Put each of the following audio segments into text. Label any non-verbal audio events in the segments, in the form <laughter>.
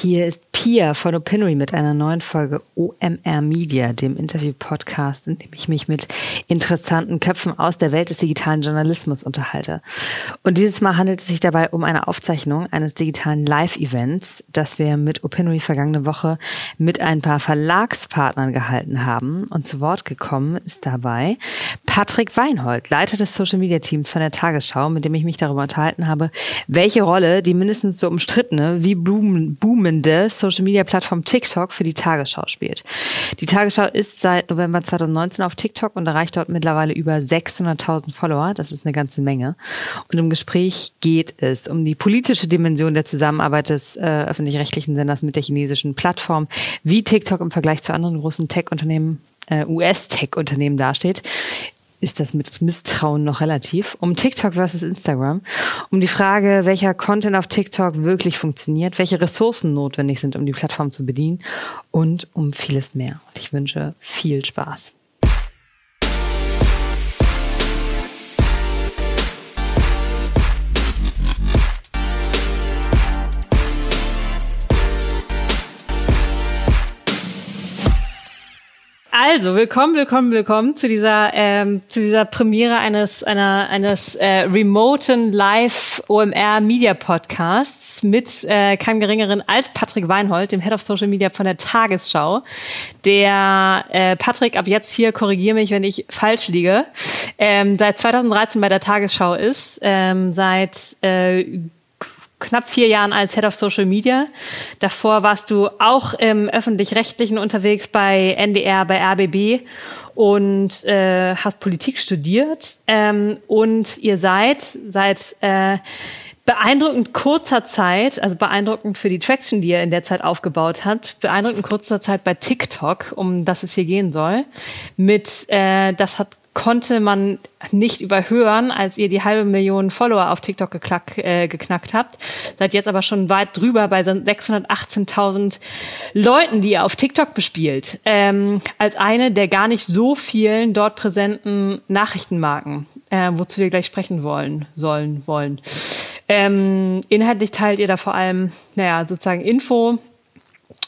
Hier ist Pia von Opinory mit einer neuen Folge OMR Media, dem Interview-Podcast, in dem ich mich mit interessanten Köpfen aus der Welt des digitalen Journalismus unterhalte. Und dieses Mal handelt es sich dabei um eine Aufzeichnung eines digitalen Live-Events, das wir mit Opinory vergangene Woche mit ein paar Verlagspartnern gehalten haben. Und zu Wort gekommen ist dabei Patrick Weinhold, Leiter des Social-Media-Teams von der Tagesschau, mit dem ich mich darüber unterhalten habe, welche Rolle die mindestens so umstrittene wie Boom, Boom boomende Social-Media-Plattform TikTok für die Tagesschau spielt. Die Tagesschau ist seit November 2019 auf TikTok und erreicht dort mittlerweile über 600.000 Follower. Das ist eine ganze Menge. Und im Gespräch geht es um die politische Dimension der Zusammenarbeit des äh, öffentlich-rechtlichen Senders mit der chinesischen Plattform, wie TikTok im Vergleich zu anderen großen Tech-Unternehmen äh, US-Tech-Unternehmen dasteht ist das mit Misstrauen noch relativ, um TikTok versus Instagram, um die Frage, welcher Content auf TikTok wirklich funktioniert, welche Ressourcen notwendig sind, um die Plattform zu bedienen und um vieles mehr. Und ich wünsche viel Spaß. Also, willkommen, willkommen, willkommen zu dieser, ähm, zu dieser Premiere eines, einer, eines äh, remoten Live OMR Media Podcasts mit äh, keinem geringeren als Patrick Weinhold, dem Head of Social Media von der Tagesschau. Der äh, Patrick ab jetzt hier, korrigiere mich, wenn ich falsch liege, ähm, seit 2013 bei der Tagesschau ist, ähm, seit äh, knapp vier Jahren als Head of Social Media. Davor warst du auch im öffentlich-rechtlichen unterwegs bei NDR, bei RBB und äh, hast Politik studiert. Ähm, und ihr seid seit äh, beeindruckend kurzer Zeit, also beeindruckend für die Traction, die ihr in der Zeit aufgebaut habt, beeindruckend kurzer Zeit bei TikTok, um das es hier gehen soll, mit, äh, das hat konnte man nicht überhören, als ihr die halbe Million Follower auf TikTok geklack, äh, geknackt habt. Seid jetzt aber schon weit drüber bei 618.000 Leuten, die ihr auf TikTok bespielt. Ähm, als eine der gar nicht so vielen dort präsenten Nachrichtenmarken, äh, wozu wir gleich sprechen wollen, sollen, wollen. Ähm, inhaltlich teilt ihr da vor allem, naja, sozusagen Info,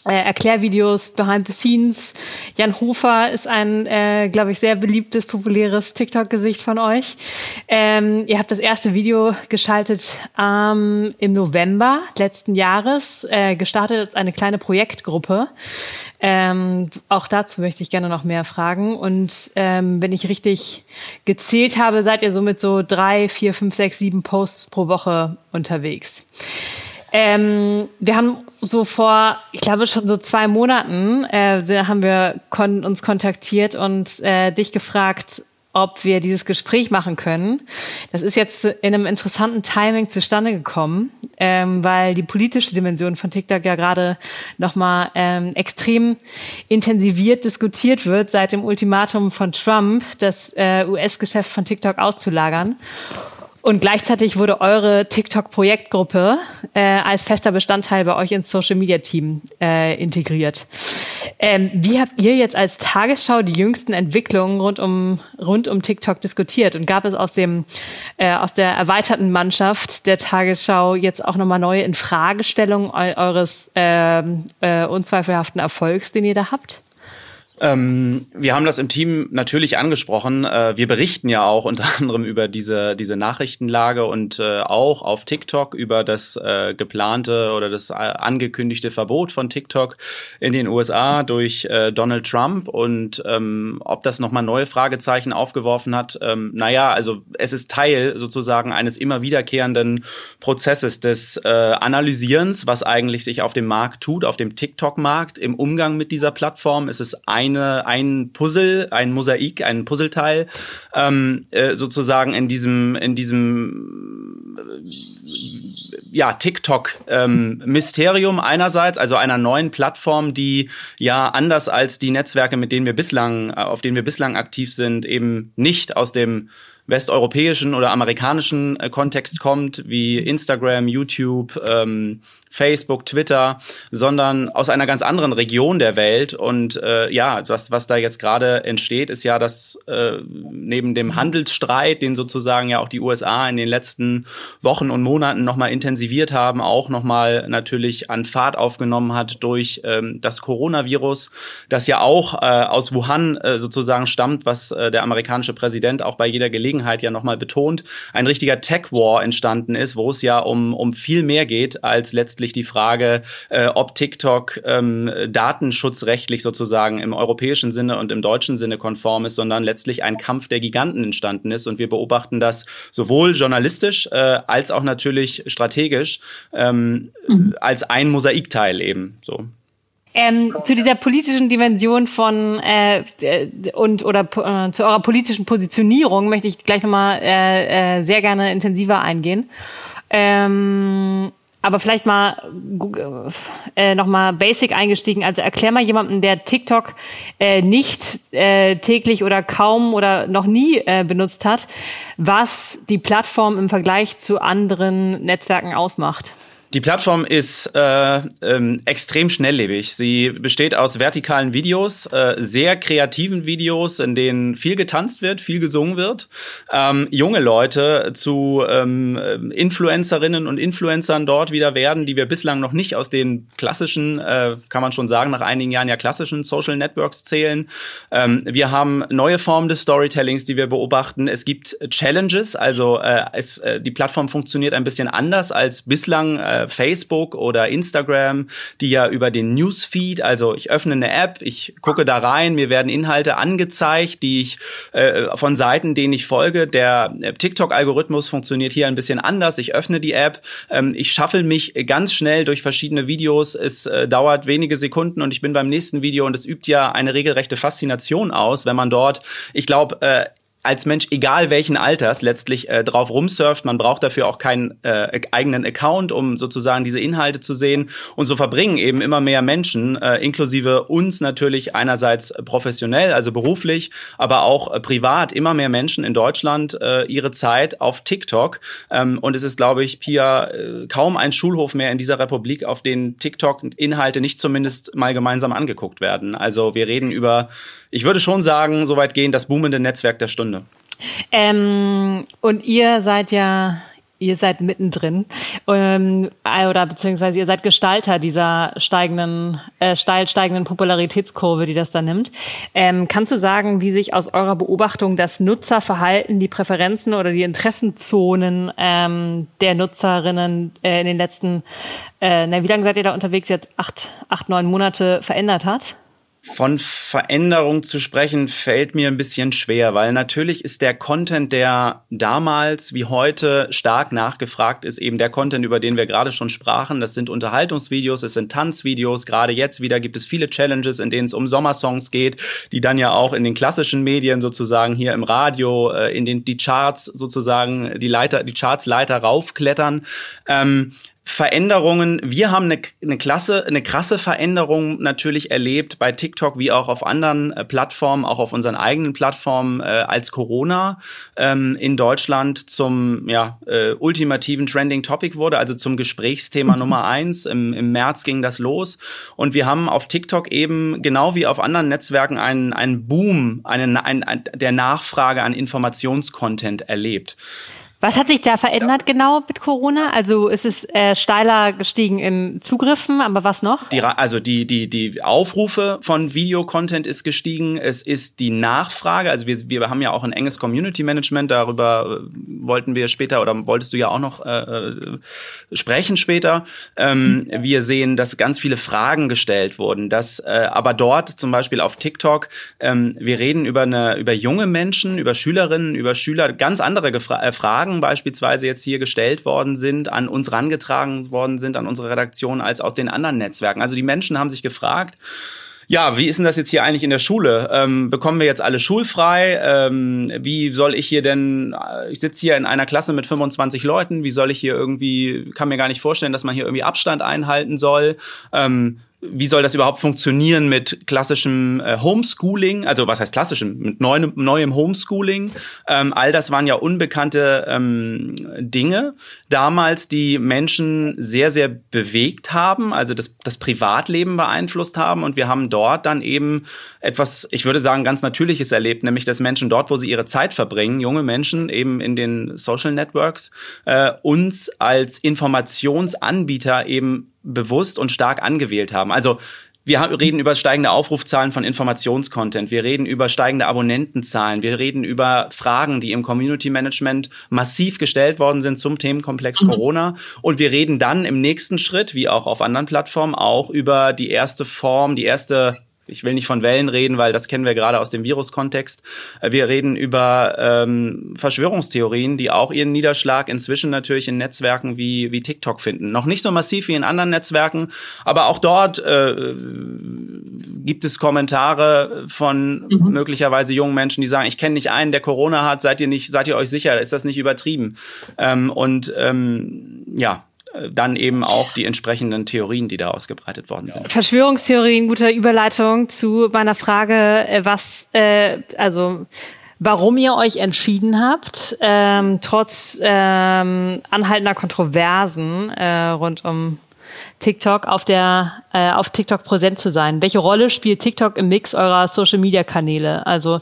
Erklärvideos, Behind the Scenes. Jan Hofer ist ein, äh, glaube ich, sehr beliebtes, populäres TikTok-Gesicht von euch. Ähm, ihr habt das erste Video geschaltet ähm, im November letzten Jahres, äh, gestartet als eine kleine Projektgruppe. Ähm, auch dazu möchte ich gerne noch mehr fragen. Und ähm, wenn ich richtig gezählt habe, seid ihr somit so drei, vier, fünf, sechs, sieben Posts pro Woche unterwegs. Ähm, wir haben so vor, ich glaube schon so zwei Monaten, äh, haben wir kon uns kontaktiert und äh, dich gefragt, ob wir dieses Gespräch machen können. Das ist jetzt in einem interessanten Timing zustande gekommen, ähm, weil die politische Dimension von TikTok ja gerade nochmal ähm, extrem intensiviert diskutiert wird seit dem Ultimatum von Trump, das äh, US-Geschäft von TikTok auszulagern. Und gleichzeitig wurde eure TikTok-Projektgruppe äh, als fester Bestandteil bei euch ins Social-Media-Team äh, integriert. Ähm, wie habt ihr jetzt als Tagesschau die jüngsten Entwicklungen rund um, rund um TikTok diskutiert? Und gab es aus, dem, äh, aus der erweiterten Mannschaft der Tagesschau jetzt auch nochmal neue Infragestellungen eures äh, äh, unzweifelhaften Erfolgs, den ihr da habt? Ähm, wir haben das im Team natürlich angesprochen. Äh, wir berichten ja auch unter <laughs> anderem über diese, diese Nachrichtenlage und äh, auch auf TikTok über das äh, geplante oder das äh, angekündigte Verbot von TikTok in den USA durch äh, Donald Trump und ähm, ob das nochmal neue Fragezeichen aufgeworfen hat. Ähm, naja, also es ist Teil sozusagen eines immer wiederkehrenden Prozesses des äh, Analysierens, was eigentlich sich auf dem Markt tut, auf dem TikTok-Markt im Umgang mit dieser Plattform. Es ist ein eine, ein Puzzle, ein Mosaik, ein Puzzleteil ähm, äh, sozusagen in diesem, in diesem äh, ja, TikTok-Mysterium ähm, einerseits, also einer neuen Plattform, die ja anders als die Netzwerke, mit denen wir bislang, äh, auf denen wir bislang aktiv sind, eben nicht aus dem westeuropäischen oder amerikanischen äh, Kontext kommt, wie Instagram, YouTube, ähm, Facebook, Twitter, sondern aus einer ganz anderen Region der Welt. Und äh, ja, was, was da jetzt gerade entsteht, ist ja, dass äh, neben dem Handelsstreit, den sozusagen ja auch die USA in den letzten Wochen und Monaten nochmal intensiviert haben, auch nochmal natürlich an Fahrt aufgenommen hat durch ähm, das Coronavirus, das ja auch äh, aus Wuhan äh, sozusagen stammt, was äh, der amerikanische Präsident auch bei jeder Gelegenheit ja nochmal betont, ein richtiger Tech-War entstanden ist, wo es ja um, um viel mehr geht als letztlich die Frage, äh, ob TikTok ähm, datenschutzrechtlich sozusagen im europäischen Sinne und im deutschen Sinne konform ist, sondern letztlich ein Kampf der Giganten entstanden ist. Und wir beobachten das sowohl journalistisch äh, als auch natürlich strategisch ähm, mhm. als ein Mosaikteil eben so. Ähm, zu dieser politischen Dimension von äh, und oder äh, zu eurer politischen Positionierung möchte ich gleich nochmal äh, äh, sehr gerne intensiver eingehen. Ähm, aber vielleicht mal äh, nochmal basic eingestiegen. Also erklär mal jemandem, der TikTok äh, nicht äh, täglich oder kaum oder noch nie äh, benutzt hat, was die Plattform im Vergleich zu anderen Netzwerken ausmacht. Die Plattform ist äh, ähm, extrem schnelllebig. Sie besteht aus vertikalen Videos, äh, sehr kreativen Videos, in denen viel getanzt wird, viel gesungen wird. Ähm, junge Leute zu ähm, Influencerinnen und Influencern dort wieder werden, die wir bislang noch nicht aus den klassischen, äh, kann man schon sagen, nach einigen Jahren ja klassischen Social Networks zählen. Ähm, wir haben neue Formen des Storytellings, die wir beobachten. Es gibt Challenges, also äh, es, äh, die Plattform funktioniert ein bisschen anders als bislang. Facebook oder Instagram, die ja über den Newsfeed, also ich öffne eine App, ich gucke da rein, mir werden Inhalte angezeigt, die ich äh, von Seiten, denen ich folge. Der äh, TikTok-Algorithmus funktioniert hier ein bisschen anders. Ich öffne die App, ähm, ich schaffel mich ganz schnell durch verschiedene Videos. Es äh, dauert wenige Sekunden und ich bin beim nächsten Video und es übt ja eine regelrechte Faszination aus, wenn man dort, ich glaube, äh, als Mensch, egal welchen Alters, letztlich äh, drauf rumsurft. Man braucht dafür auch keinen äh, eigenen Account, um sozusagen diese Inhalte zu sehen. Und so verbringen eben immer mehr Menschen, äh, inklusive uns natürlich einerseits professionell, also beruflich, aber auch äh, privat, immer mehr Menschen in Deutschland äh, ihre Zeit auf TikTok. Ähm, und es ist, glaube ich, Pia, äh, kaum ein Schulhof mehr in dieser Republik, auf den TikTok-Inhalte nicht zumindest mal gemeinsam angeguckt werden. Also wir reden über ich würde schon sagen, soweit gehen, das boomende Netzwerk der Stunde. Ähm, und ihr seid ja ihr seid mittendrin ähm, oder beziehungsweise ihr seid Gestalter dieser steigenden, äh, steil steigenden Popularitätskurve, die das da nimmt. Ähm, kannst du sagen, wie sich aus eurer Beobachtung das Nutzerverhalten, die Präferenzen oder die Interessenzonen ähm, der Nutzerinnen äh, in den letzten, äh, na, wie lange seid ihr da unterwegs jetzt? Acht, acht, neun Monate verändert hat? Von Veränderung zu sprechen fällt mir ein bisschen schwer, weil natürlich ist der Content, der damals wie heute stark nachgefragt ist, eben der Content, über den wir gerade schon sprachen. Das sind Unterhaltungsvideos, es sind Tanzvideos. Gerade jetzt wieder gibt es viele Challenges, in denen es um Sommersongs geht, die dann ja auch in den klassischen Medien sozusagen hier im Radio, äh, in den die Charts sozusagen die Leiter, die Chartsleiter raufklettern. Ähm, Veränderungen. Wir haben eine, eine klasse, eine krasse Veränderung natürlich erlebt bei TikTok wie auch auf anderen äh, Plattformen, auch auf unseren eigenen Plattformen, äh, als Corona ähm, in Deutschland zum ja, äh, ultimativen Trending Topic wurde, also zum Gesprächsthema mhm. Nummer eins. Im, Im März ging das los und wir haben auf TikTok eben genau wie auf anderen Netzwerken einen, einen Boom, einen, ein, ein, der Nachfrage an Informationscontent erlebt. Was hat sich da verändert ja. genau mit Corona? Also ist es äh, steiler gestiegen in Zugriffen, aber was noch? Die, also die, die, die Aufrufe von Videocontent ist gestiegen. Es ist die Nachfrage. Also wir, wir haben ja auch ein enges Community Management. Darüber äh, wollten wir später oder wolltest du ja auch noch äh, äh sprechen später. Ähm, mhm. Wir sehen, dass ganz viele Fragen gestellt wurden. Dass äh, aber dort zum Beispiel auf TikTok, ähm, wir reden über eine über junge Menschen, über Schülerinnen, über Schüler, ganz andere Gefra äh, Fragen Fragen beispielsweise jetzt hier gestellt worden sind, an uns rangetragen worden sind, an unsere Redaktion, als aus den anderen Netzwerken. Also die Menschen haben sich gefragt, ja, wie ist denn das jetzt hier eigentlich in der Schule? Ähm, bekommen wir jetzt alle schulfrei? Ähm, wie soll ich hier denn, äh, ich sitze hier in einer Klasse mit 25 Leuten, wie soll ich hier irgendwie, kann mir gar nicht vorstellen, dass man hier irgendwie Abstand einhalten soll. Ähm, wie soll das überhaupt funktionieren mit klassischem äh, Homeschooling, also was heißt klassischem, mit neuem, neuem Homeschooling. Ähm, all das waren ja unbekannte ähm, Dinge damals, die Menschen sehr, sehr bewegt haben, also das, das Privatleben beeinflusst haben. Und wir haben dort dann eben etwas, ich würde sagen, ganz Natürliches erlebt, nämlich dass Menschen dort, wo sie ihre Zeit verbringen, junge Menschen eben in den Social Networks, äh, uns als Informationsanbieter eben bewusst und stark angewählt haben. Also wir reden über steigende Aufrufzahlen von Informationscontent. Wir reden über steigende Abonnentenzahlen. Wir reden über Fragen, die im Community Management massiv gestellt worden sind zum Themenkomplex mhm. Corona. Und wir reden dann im nächsten Schritt, wie auch auf anderen Plattformen, auch über die erste Form, die erste ich will nicht von Wellen reden, weil das kennen wir gerade aus dem Virus-Kontext. Äh, wir reden über ähm, Verschwörungstheorien, die auch ihren Niederschlag inzwischen natürlich in Netzwerken wie, wie TikTok finden. Noch nicht so massiv wie in anderen Netzwerken, aber auch dort äh, gibt es Kommentare von mhm. möglicherweise jungen Menschen, die sagen, ich kenne nicht einen, der Corona hat, seid ihr nicht, seid ihr euch sicher, ist das nicht übertrieben? Ähm, und ähm, ja, dann eben auch die entsprechenden Theorien, die da ausgebreitet worden sind. Verschwörungstheorien, guter Überleitung zu meiner Frage, äh, was, äh, also warum ihr euch entschieden habt, ähm, trotz ähm, anhaltender Kontroversen äh, rund um TikTok auf der äh, auf TikTok präsent zu sein. Welche Rolle spielt TikTok im Mix eurer Social Media Kanäle? Also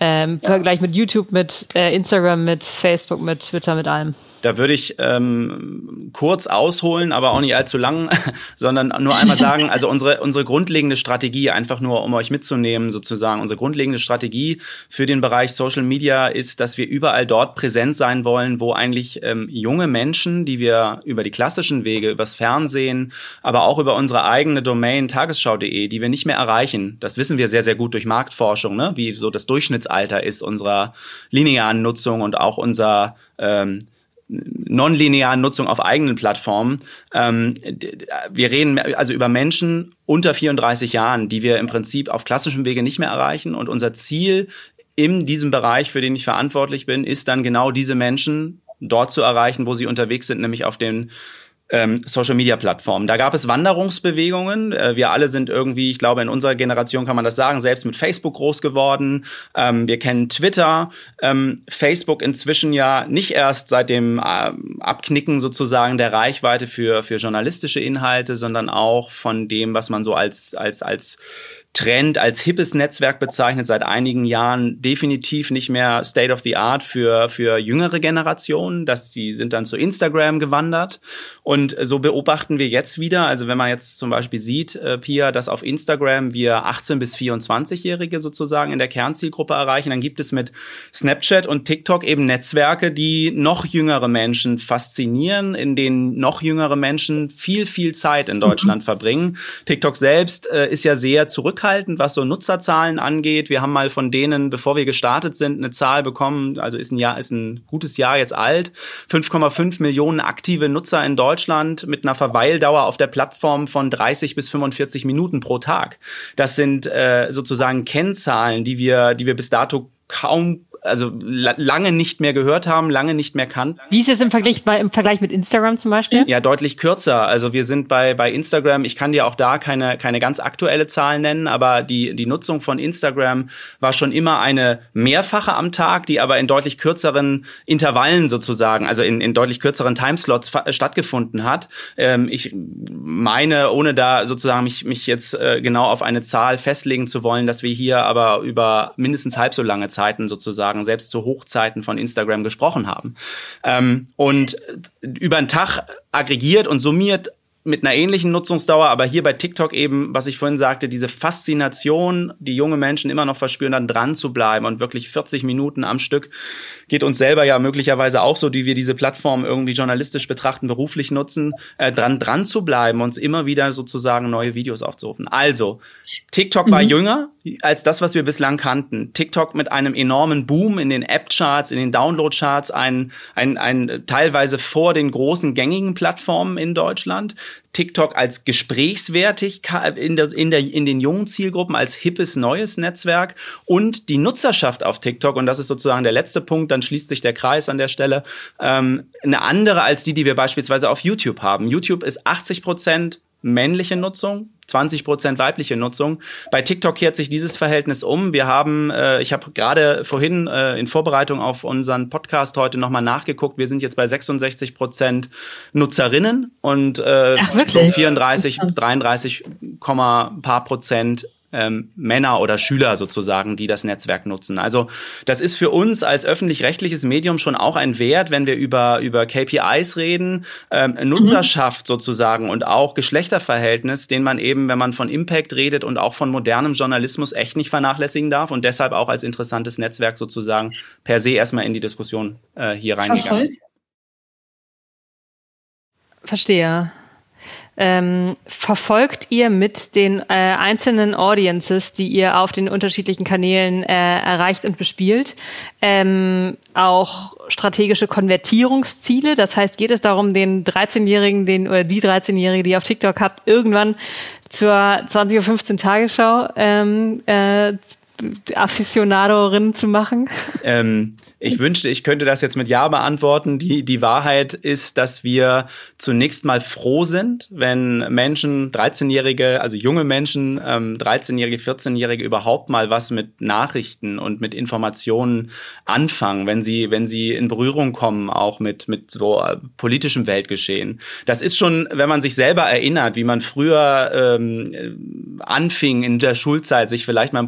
ähm, ja. Vergleich mit YouTube, mit äh, Instagram, mit Facebook, mit Twitter, mit allem. Da würde ich ähm, kurz ausholen, aber auch nicht allzu lang, <laughs> sondern nur einmal sagen, also unsere, unsere grundlegende Strategie, einfach nur um euch mitzunehmen sozusagen, unsere grundlegende Strategie für den Bereich Social Media ist, dass wir überall dort präsent sein wollen, wo eigentlich ähm, junge Menschen, die wir über die klassischen Wege, übers Fernsehen, aber auch über unsere eigene Domain tagesschau.de, die wir nicht mehr erreichen, das wissen wir sehr, sehr gut durch Marktforschung, ne? wie so das Durchschnittsalter ist unserer linearen Nutzung und auch unser ähm, nonlinearen Nutzung auf eigenen Plattformen. Ähm, wir reden also über Menschen unter 34 Jahren, die wir im Prinzip auf klassischem Wege nicht mehr erreichen. Und unser Ziel in diesem Bereich, für den ich verantwortlich bin, ist dann genau diese Menschen dort zu erreichen, wo sie unterwegs sind, nämlich auf den ähm, Social-Media-Plattformen. Da gab es Wanderungsbewegungen. Äh, wir alle sind irgendwie, ich glaube, in unserer Generation kann man das sagen, selbst mit Facebook groß geworden. Ähm, wir kennen Twitter, ähm, Facebook inzwischen ja nicht erst seit dem äh, Abknicken sozusagen der Reichweite für, für journalistische Inhalte, sondern auch von dem, was man so als, als, als Trend als hippes Netzwerk bezeichnet, seit einigen Jahren definitiv nicht mehr State of the Art für, für jüngere Generationen, dass sie sind dann zu Instagram gewandert. Und so beobachten wir jetzt wieder, also wenn man jetzt zum Beispiel sieht, äh, Pia, dass auf Instagram wir 18 bis 24-Jährige sozusagen in der Kernzielgruppe erreichen, dann gibt es mit Snapchat und TikTok eben Netzwerke, die noch jüngere Menschen faszinieren, in denen noch jüngere Menschen viel, viel Zeit in Deutschland mhm. verbringen. TikTok selbst äh, ist ja sehr zurück zurückhaltend, was so Nutzerzahlen angeht. Wir haben mal von denen, bevor wir gestartet sind, eine Zahl bekommen, also ist ein Jahr, ist ein gutes Jahr jetzt alt, 5,5 Millionen aktive Nutzer in Deutschland mit einer Verweildauer auf der Plattform von 30 bis 45 Minuten pro Tag. Das sind äh, sozusagen Kennzahlen, die wir, die wir bis dato kaum also lange nicht mehr gehört haben, lange nicht mehr kannten. Wie ist es im Vergleich, bei, im Vergleich mit Instagram zum Beispiel? Ja, deutlich kürzer. Also wir sind bei, bei Instagram, ich kann dir auch da keine, keine ganz aktuelle Zahl nennen, aber die, die Nutzung von Instagram war schon immer eine mehrfache am Tag, die aber in deutlich kürzeren Intervallen sozusagen, also in, in deutlich kürzeren Timeslots stattgefunden hat. Ähm, ich meine, ohne da sozusagen mich, mich jetzt äh, genau auf eine Zahl festlegen zu wollen, dass wir hier aber über mindestens halb so lange Zeiten sozusagen sozusagen selbst zu Hochzeiten von Instagram gesprochen haben. Ähm, und über einen Tag aggregiert und summiert mit einer ähnlichen Nutzungsdauer, aber hier bei TikTok eben, was ich vorhin sagte, diese Faszination, die junge Menschen immer noch verspüren, dann dran zu bleiben und wirklich 40 Minuten am Stück geht uns selber ja möglicherweise auch so, die wir diese Plattform irgendwie journalistisch betrachten, beruflich nutzen, äh, dran dran zu bleiben, uns immer wieder sozusagen neue Videos aufzurufen. Also, TikTok mhm. war jünger als das, was wir bislang kannten. TikTok mit einem enormen Boom in den App-Charts, in den Download-Charts, ein, ein, ein teilweise vor den großen gängigen Plattformen in Deutschland. TikTok als gesprächswertig in, der, in, der, in den jungen Zielgruppen als hippes neues Netzwerk und die Nutzerschaft auf TikTok, und das ist sozusagen der letzte Punkt, dann schließt sich der Kreis an der Stelle, ähm, eine andere als die, die wir beispielsweise auf YouTube haben. YouTube ist 80 Prozent männliche Nutzung, 20 Prozent weibliche Nutzung. Bei TikTok kehrt sich dieses Verhältnis um. Wir haben, äh, ich habe gerade vorhin äh, in Vorbereitung auf unseren Podcast heute nochmal nachgeguckt. Wir sind jetzt bei 66 Prozent Nutzerinnen und äh, Ach, 34, 33, paar Prozent ähm, Männer oder Schüler sozusagen, die das Netzwerk nutzen. Also das ist für uns als öffentlich-rechtliches Medium schon auch ein Wert, wenn wir über, über KPIs reden, ähm, Nutzerschaft mhm. sozusagen und auch Geschlechterverhältnis, den man eben, wenn man von Impact redet und auch von modernem Journalismus echt nicht vernachlässigen darf und deshalb auch als interessantes Netzwerk sozusagen per se erstmal in die Diskussion äh, hier reingegangen ist. Verstehe ähm, verfolgt ihr mit den äh, einzelnen Audiences, die ihr auf den unterschiedlichen Kanälen äh, erreicht und bespielt, ähm, auch strategische Konvertierungsziele? Das heißt, geht es darum, den 13-Jährigen, den oder die 13-Jährige, die ihr auf TikTok habt, irgendwann zur 20.15 Uhr Tagesschau ähm, äh, Afficionadorin zu machen? Ähm, ich wünschte, ich könnte das jetzt mit Ja beantworten. Die, die Wahrheit ist, dass wir zunächst mal froh sind, wenn Menschen, 13-Jährige, also junge Menschen, ähm, 13-Jährige, 14-Jährige überhaupt mal was mit Nachrichten und mit Informationen anfangen, wenn sie, wenn sie in Berührung kommen, auch mit, mit so äh, politischem Weltgeschehen. Das ist schon, wenn man sich selber erinnert, wie man früher ähm, anfing in der Schulzeit, sich vielleicht mal im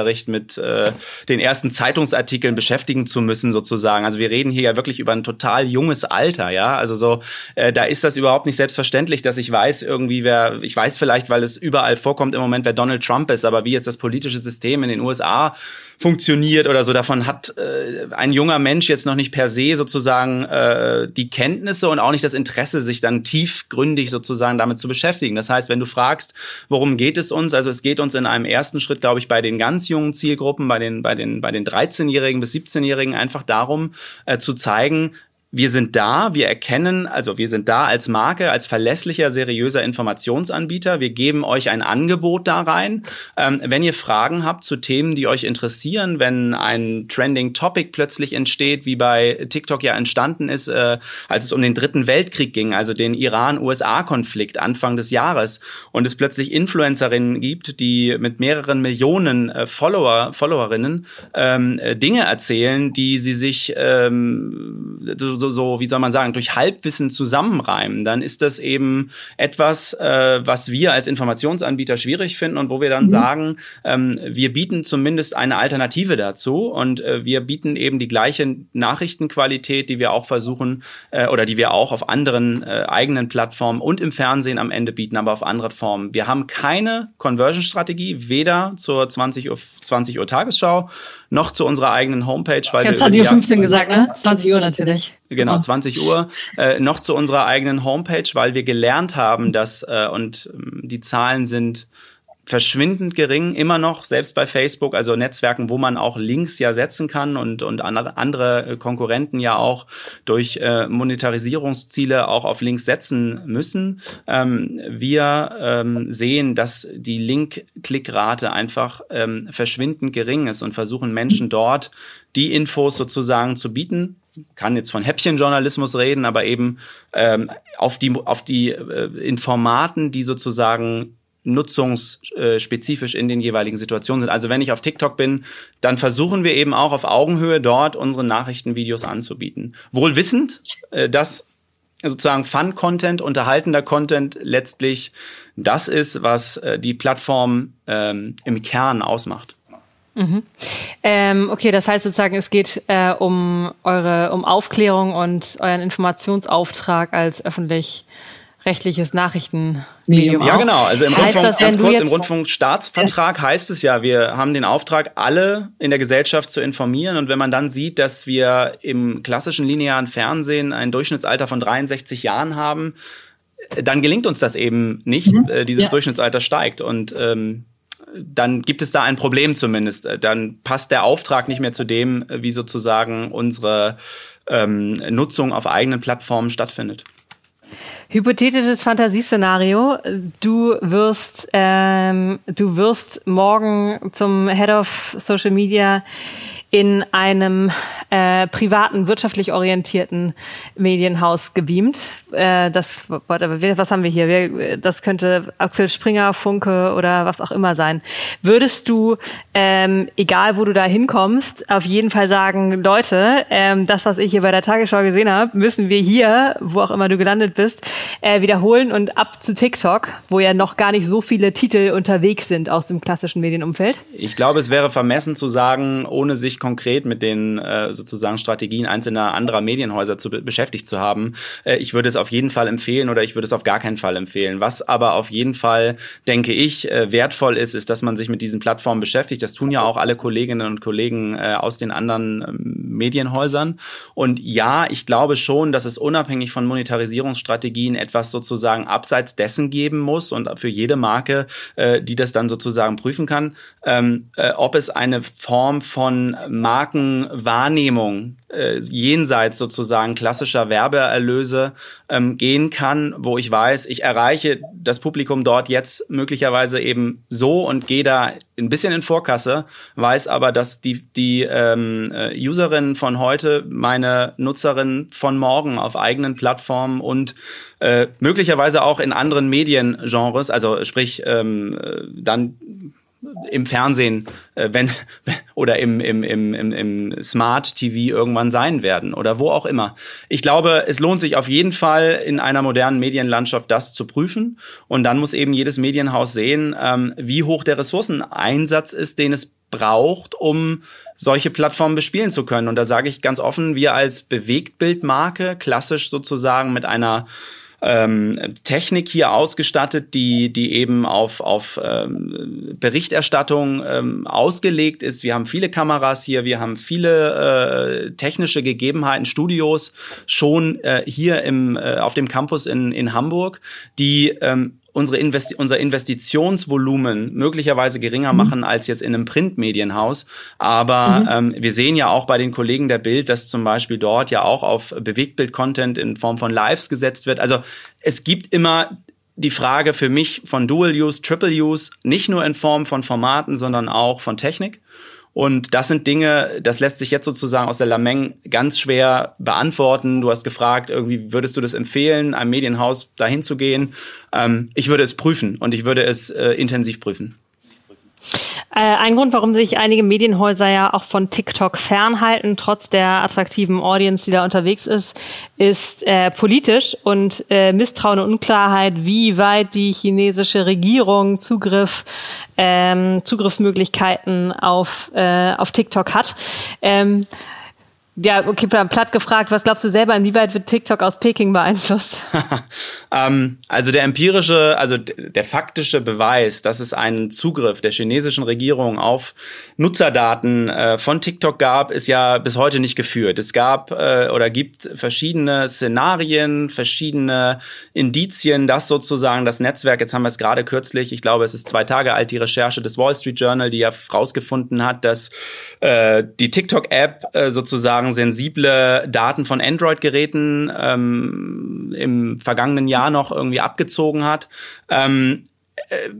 Politikunterricht mit äh, den ersten Zeitungsartikeln beschäftigen zu müssen sozusagen. Also wir reden hier ja wirklich über ein total junges Alter, ja. Also so, äh, da ist das überhaupt nicht selbstverständlich, dass ich weiß irgendwie, wer, ich weiß vielleicht, weil es überall vorkommt im Moment, wer Donald Trump ist, aber wie jetzt das politische System in den USA funktioniert oder so. Davon hat äh, ein junger Mensch jetzt noch nicht per se sozusagen äh, die Kenntnisse und auch nicht das Interesse, sich dann tiefgründig sozusagen damit zu beschäftigen. Das heißt, wenn du fragst, worum geht es uns? Also es geht uns in einem ersten Schritt, glaube ich, bei den ganz jungen Zielgruppen, bei den, bei den, bei den 13-Jährigen bis 17-Jährigen einfach darum, äh, zu zeigen, wir sind da, wir erkennen, also wir sind da als Marke, als verlässlicher, seriöser Informationsanbieter. Wir geben euch ein Angebot da rein. Ähm, wenn ihr Fragen habt zu Themen, die euch interessieren, wenn ein Trending Topic plötzlich entsteht, wie bei TikTok ja entstanden ist, äh, als es um den Dritten Weltkrieg ging, also den Iran-USA-Konflikt Anfang des Jahres, und es plötzlich Influencerinnen gibt, die mit mehreren Millionen äh, Follower, Followerinnen ähm, äh, Dinge erzählen, die sie sich ähm, so, so, wie soll man sagen, durch Halbwissen zusammenreimen, dann ist das eben etwas, äh, was wir als Informationsanbieter schwierig finden und wo wir dann mhm. sagen, ähm, wir bieten zumindest eine Alternative dazu und äh, wir bieten eben die gleiche Nachrichtenqualität, die wir auch versuchen äh, oder die wir auch auf anderen äh, eigenen Plattformen und im Fernsehen am Ende bieten, aber auf andere Formen. Wir haben keine Conversion-Strategie, weder zur 20 Uhr, 20 Uhr Tagesschau noch zu unserer eigenen Homepage. Weil ich habe 20.15 Uhr gesagt, ne? 20 Uhr natürlich. Genau, 20 Uhr. Äh, noch zu unserer eigenen Homepage, weil wir gelernt haben, dass, äh, und ähm, die Zahlen sind verschwindend gering, immer noch, selbst bei Facebook, also Netzwerken, wo man auch Links ja setzen kann und, und andere Konkurrenten ja auch durch äh, Monetarisierungsziele auch auf Links setzen müssen. Ähm, wir ähm, sehen, dass die Link-Klickrate einfach ähm, verschwindend gering ist und versuchen Menschen dort die Infos sozusagen zu bieten, kann jetzt von Häppchenjournalismus reden, aber eben ähm, auf die auf die äh, Informaten, die sozusagen nutzungsspezifisch in den jeweiligen Situationen sind. Also wenn ich auf TikTok bin, dann versuchen wir eben auch auf Augenhöhe dort unsere Nachrichtenvideos anzubieten. Wohl wissend, äh, dass sozusagen Fun-Content, unterhaltender Content letztlich das ist, was äh, die Plattform ähm, im Kern ausmacht. Mhm. Ähm, okay, das heißt sozusagen, es geht äh, um eure um Aufklärung und euren Informationsauftrag als öffentlich rechtliches Nachrichtenmedium. Ja, genau. Also im heißt Rundfunk, das, ganz kurz, im Rundfunkstaatsvertrag ja. heißt es ja, wir haben den Auftrag, alle in der Gesellschaft zu informieren. Und wenn man dann sieht, dass wir im klassischen linearen Fernsehen ein Durchschnittsalter von 63 Jahren haben, dann gelingt uns das eben nicht. Mhm. Äh, dieses ja. Durchschnittsalter steigt. Und ähm, dann gibt es da ein Problem zumindest. Dann passt der Auftrag nicht mehr zu dem, wie sozusagen unsere ähm, Nutzung auf eigenen Plattformen stattfindet. Hypothetisches Fantasieszenario. Du wirst, ähm, du wirst morgen zum Head of Social Media in einem äh, privaten, wirtschaftlich orientierten Medienhaus gebeamt. Äh, das, was haben wir hier? Wir, das könnte Axel Springer, Funke oder was auch immer sein. Würdest du, ähm, egal wo du da hinkommst, auf jeden Fall sagen, Leute, ähm, das, was ich hier bei der Tagesschau gesehen habe, müssen wir hier, wo auch immer du gelandet bist, äh, wiederholen und ab zu TikTok, wo ja noch gar nicht so viele Titel unterwegs sind aus dem klassischen Medienumfeld? Ich glaube, es wäre vermessen zu sagen, ohne sich konkret mit den äh, sozusagen Strategien einzelner anderer Medienhäuser zu beschäftigt zu haben. Äh, ich würde es auf jeden Fall empfehlen oder ich würde es auf gar keinen Fall empfehlen. Was aber auf jeden Fall, denke ich, äh, wertvoll ist, ist, dass man sich mit diesen Plattformen beschäftigt. Das tun ja auch alle Kolleginnen und Kollegen äh, aus den anderen ähm, Medienhäusern. Und ja, ich glaube schon, dass es unabhängig von Monetarisierungsstrategien etwas sozusagen abseits dessen geben muss und für jede Marke, äh, die das dann sozusagen prüfen kann, ähm, äh, ob es eine Form von Markenwahrnehmung äh, jenseits sozusagen klassischer Werbeerlöse ähm, gehen kann, wo ich weiß, ich erreiche das Publikum dort jetzt möglicherweise eben so und gehe da ein bisschen in Vorkasse, weiß aber, dass die, die ähm, äh, Userinnen von heute meine Nutzerinnen von morgen auf eigenen Plattformen und äh, möglicherweise auch in anderen Mediengenres, also sprich ähm, äh, dann im Fernsehen, äh, wenn <laughs> oder im, im, im, im, Smart TV irgendwann sein werden oder wo auch immer. Ich glaube, es lohnt sich auf jeden Fall in einer modernen Medienlandschaft das zu prüfen und dann muss eben jedes Medienhaus sehen, ähm, wie hoch der Ressourceneinsatz ist, den es braucht, um solche Plattformen bespielen zu können. Und da sage ich ganz offen, wir als Bewegtbildmarke, klassisch sozusagen mit einer ähm, Technik hier ausgestattet, die, die eben auf, auf ähm, Berichterstattung ähm, ausgelegt ist. Wir haben viele Kameras hier, wir haben viele äh, technische Gegebenheiten, Studios schon äh, hier im, äh, auf dem Campus in, in Hamburg, die ähm, unsere Investi unser Investitionsvolumen möglicherweise geringer mhm. machen als jetzt in einem Printmedienhaus. Aber mhm. ähm, wir sehen ja auch bei den Kollegen der Bild, dass zum Beispiel dort ja auch auf Bewegtbild-Content in Form von Lives gesetzt wird. Also es gibt immer die Frage für mich von Dual Use, Triple Use, nicht nur in Form von Formaten, sondern auch von Technik. Und das sind Dinge, das lässt sich jetzt sozusagen aus der Lameng ganz schwer beantworten. Du hast gefragt, irgendwie würdest du das empfehlen, einem Medienhaus dahin zu gehen? Ähm, ich würde es prüfen und ich würde es äh, intensiv prüfen. Äh, ein Grund, warum sich einige Medienhäuser ja auch von TikTok fernhalten, trotz der attraktiven Audience, die da unterwegs ist, ist äh, politisch und äh, Misstrauen und Unklarheit, wie weit die chinesische Regierung Zugriff ähm, Zugriffsmöglichkeiten auf, äh, auf TikTok hat. Ähm, ja, okay, platt gefragt, was glaubst du selber, inwieweit wird TikTok aus Peking beeinflusst? <laughs> ähm, also der empirische, also der faktische Beweis, dass es einen Zugriff der chinesischen Regierung auf Nutzerdaten äh, von TikTok gab, ist ja bis heute nicht geführt. Es gab äh, oder gibt verschiedene Szenarien, verschiedene Indizien, dass sozusagen das Netzwerk, jetzt haben wir es gerade kürzlich, ich glaube, es ist zwei Tage alt, die Recherche des Wall Street Journal, die ja rausgefunden hat, dass äh, die TikTok-App äh, sozusagen sozusagen sensible Daten von Android-Geräten ähm, im vergangenen Jahr noch irgendwie abgezogen hat. Ähm, äh,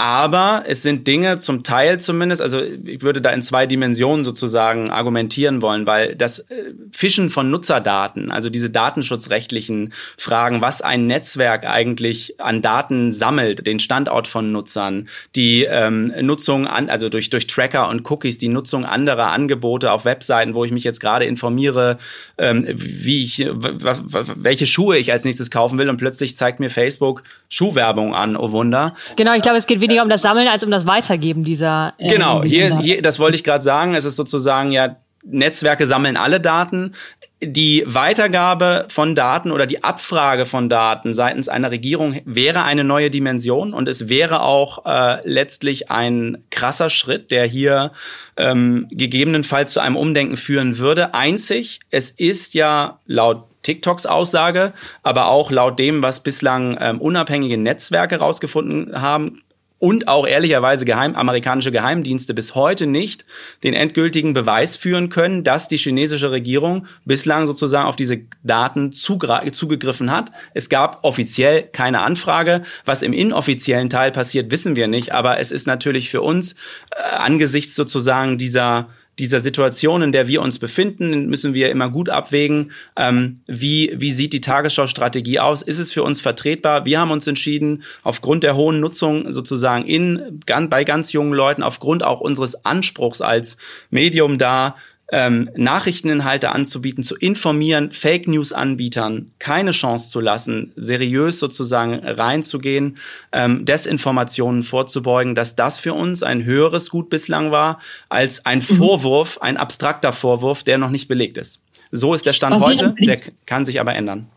aber es sind Dinge, zum Teil zumindest, also ich würde da in zwei Dimensionen sozusagen argumentieren wollen, weil das äh, Fischen von Nutzerdaten, also diese datenschutzrechtlichen Fragen, was ein Netzwerk eigentlich an Daten sammelt, den Standort von Nutzern, die ähm, Nutzung an, also durch, durch Tracker und Cookies, die Nutzung anderer Angebote auf Webseiten, wo ich mich jetzt gerade informiere, ähm, wie ich, welche Schuhe ich als nächstes kaufen will und plötzlich zeigt mir Facebook Schuhwerbung an, oh Wunder. Genau, ich glaube, es geht weniger um das Sammeln als um das Weitergeben dieser. Äh, genau, hier ist, hier, das wollte ich gerade sagen. Es ist sozusagen ja Netzwerke sammeln alle Daten. Die Weitergabe von Daten oder die Abfrage von Daten seitens einer Regierung wäre eine neue Dimension und es wäre auch äh, letztlich ein krasser Schritt, der hier ähm, gegebenenfalls zu einem Umdenken führen würde. Einzig, es ist ja laut TikToks Aussage, aber auch laut dem, was bislang ähm, unabhängige Netzwerke herausgefunden haben, und auch ehrlicherweise geheim, amerikanische Geheimdienste bis heute nicht den endgültigen Beweis führen können, dass die chinesische Regierung bislang sozusagen auf diese Daten zugegriffen hat. Es gab offiziell keine Anfrage. Was im inoffiziellen Teil passiert, wissen wir nicht. Aber es ist natürlich für uns äh, angesichts sozusagen dieser dieser Situation, in der wir uns befinden, müssen wir immer gut abwägen, ähm, wie, wie sieht die Tagesschau-Strategie aus? Ist es für uns vertretbar? Wir haben uns entschieden, aufgrund der hohen Nutzung sozusagen in, bei ganz jungen Leuten, aufgrund auch unseres Anspruchs als Medium da, ähm, Nachrichteninhalte anzubieten, zu informieren, Fake News-Anbietern keine Chance zu lassen, seriös sozusagen reinzugehen, ähm, Desinformationen vorzubeugen, dass das für uns ein höheres Gut bislang war als ein mhm. Vorwurf, ein abstrakter Vorwurf, der noch nicht belegt ist. So ist der Stand Was heute, der kann sich aber ändern.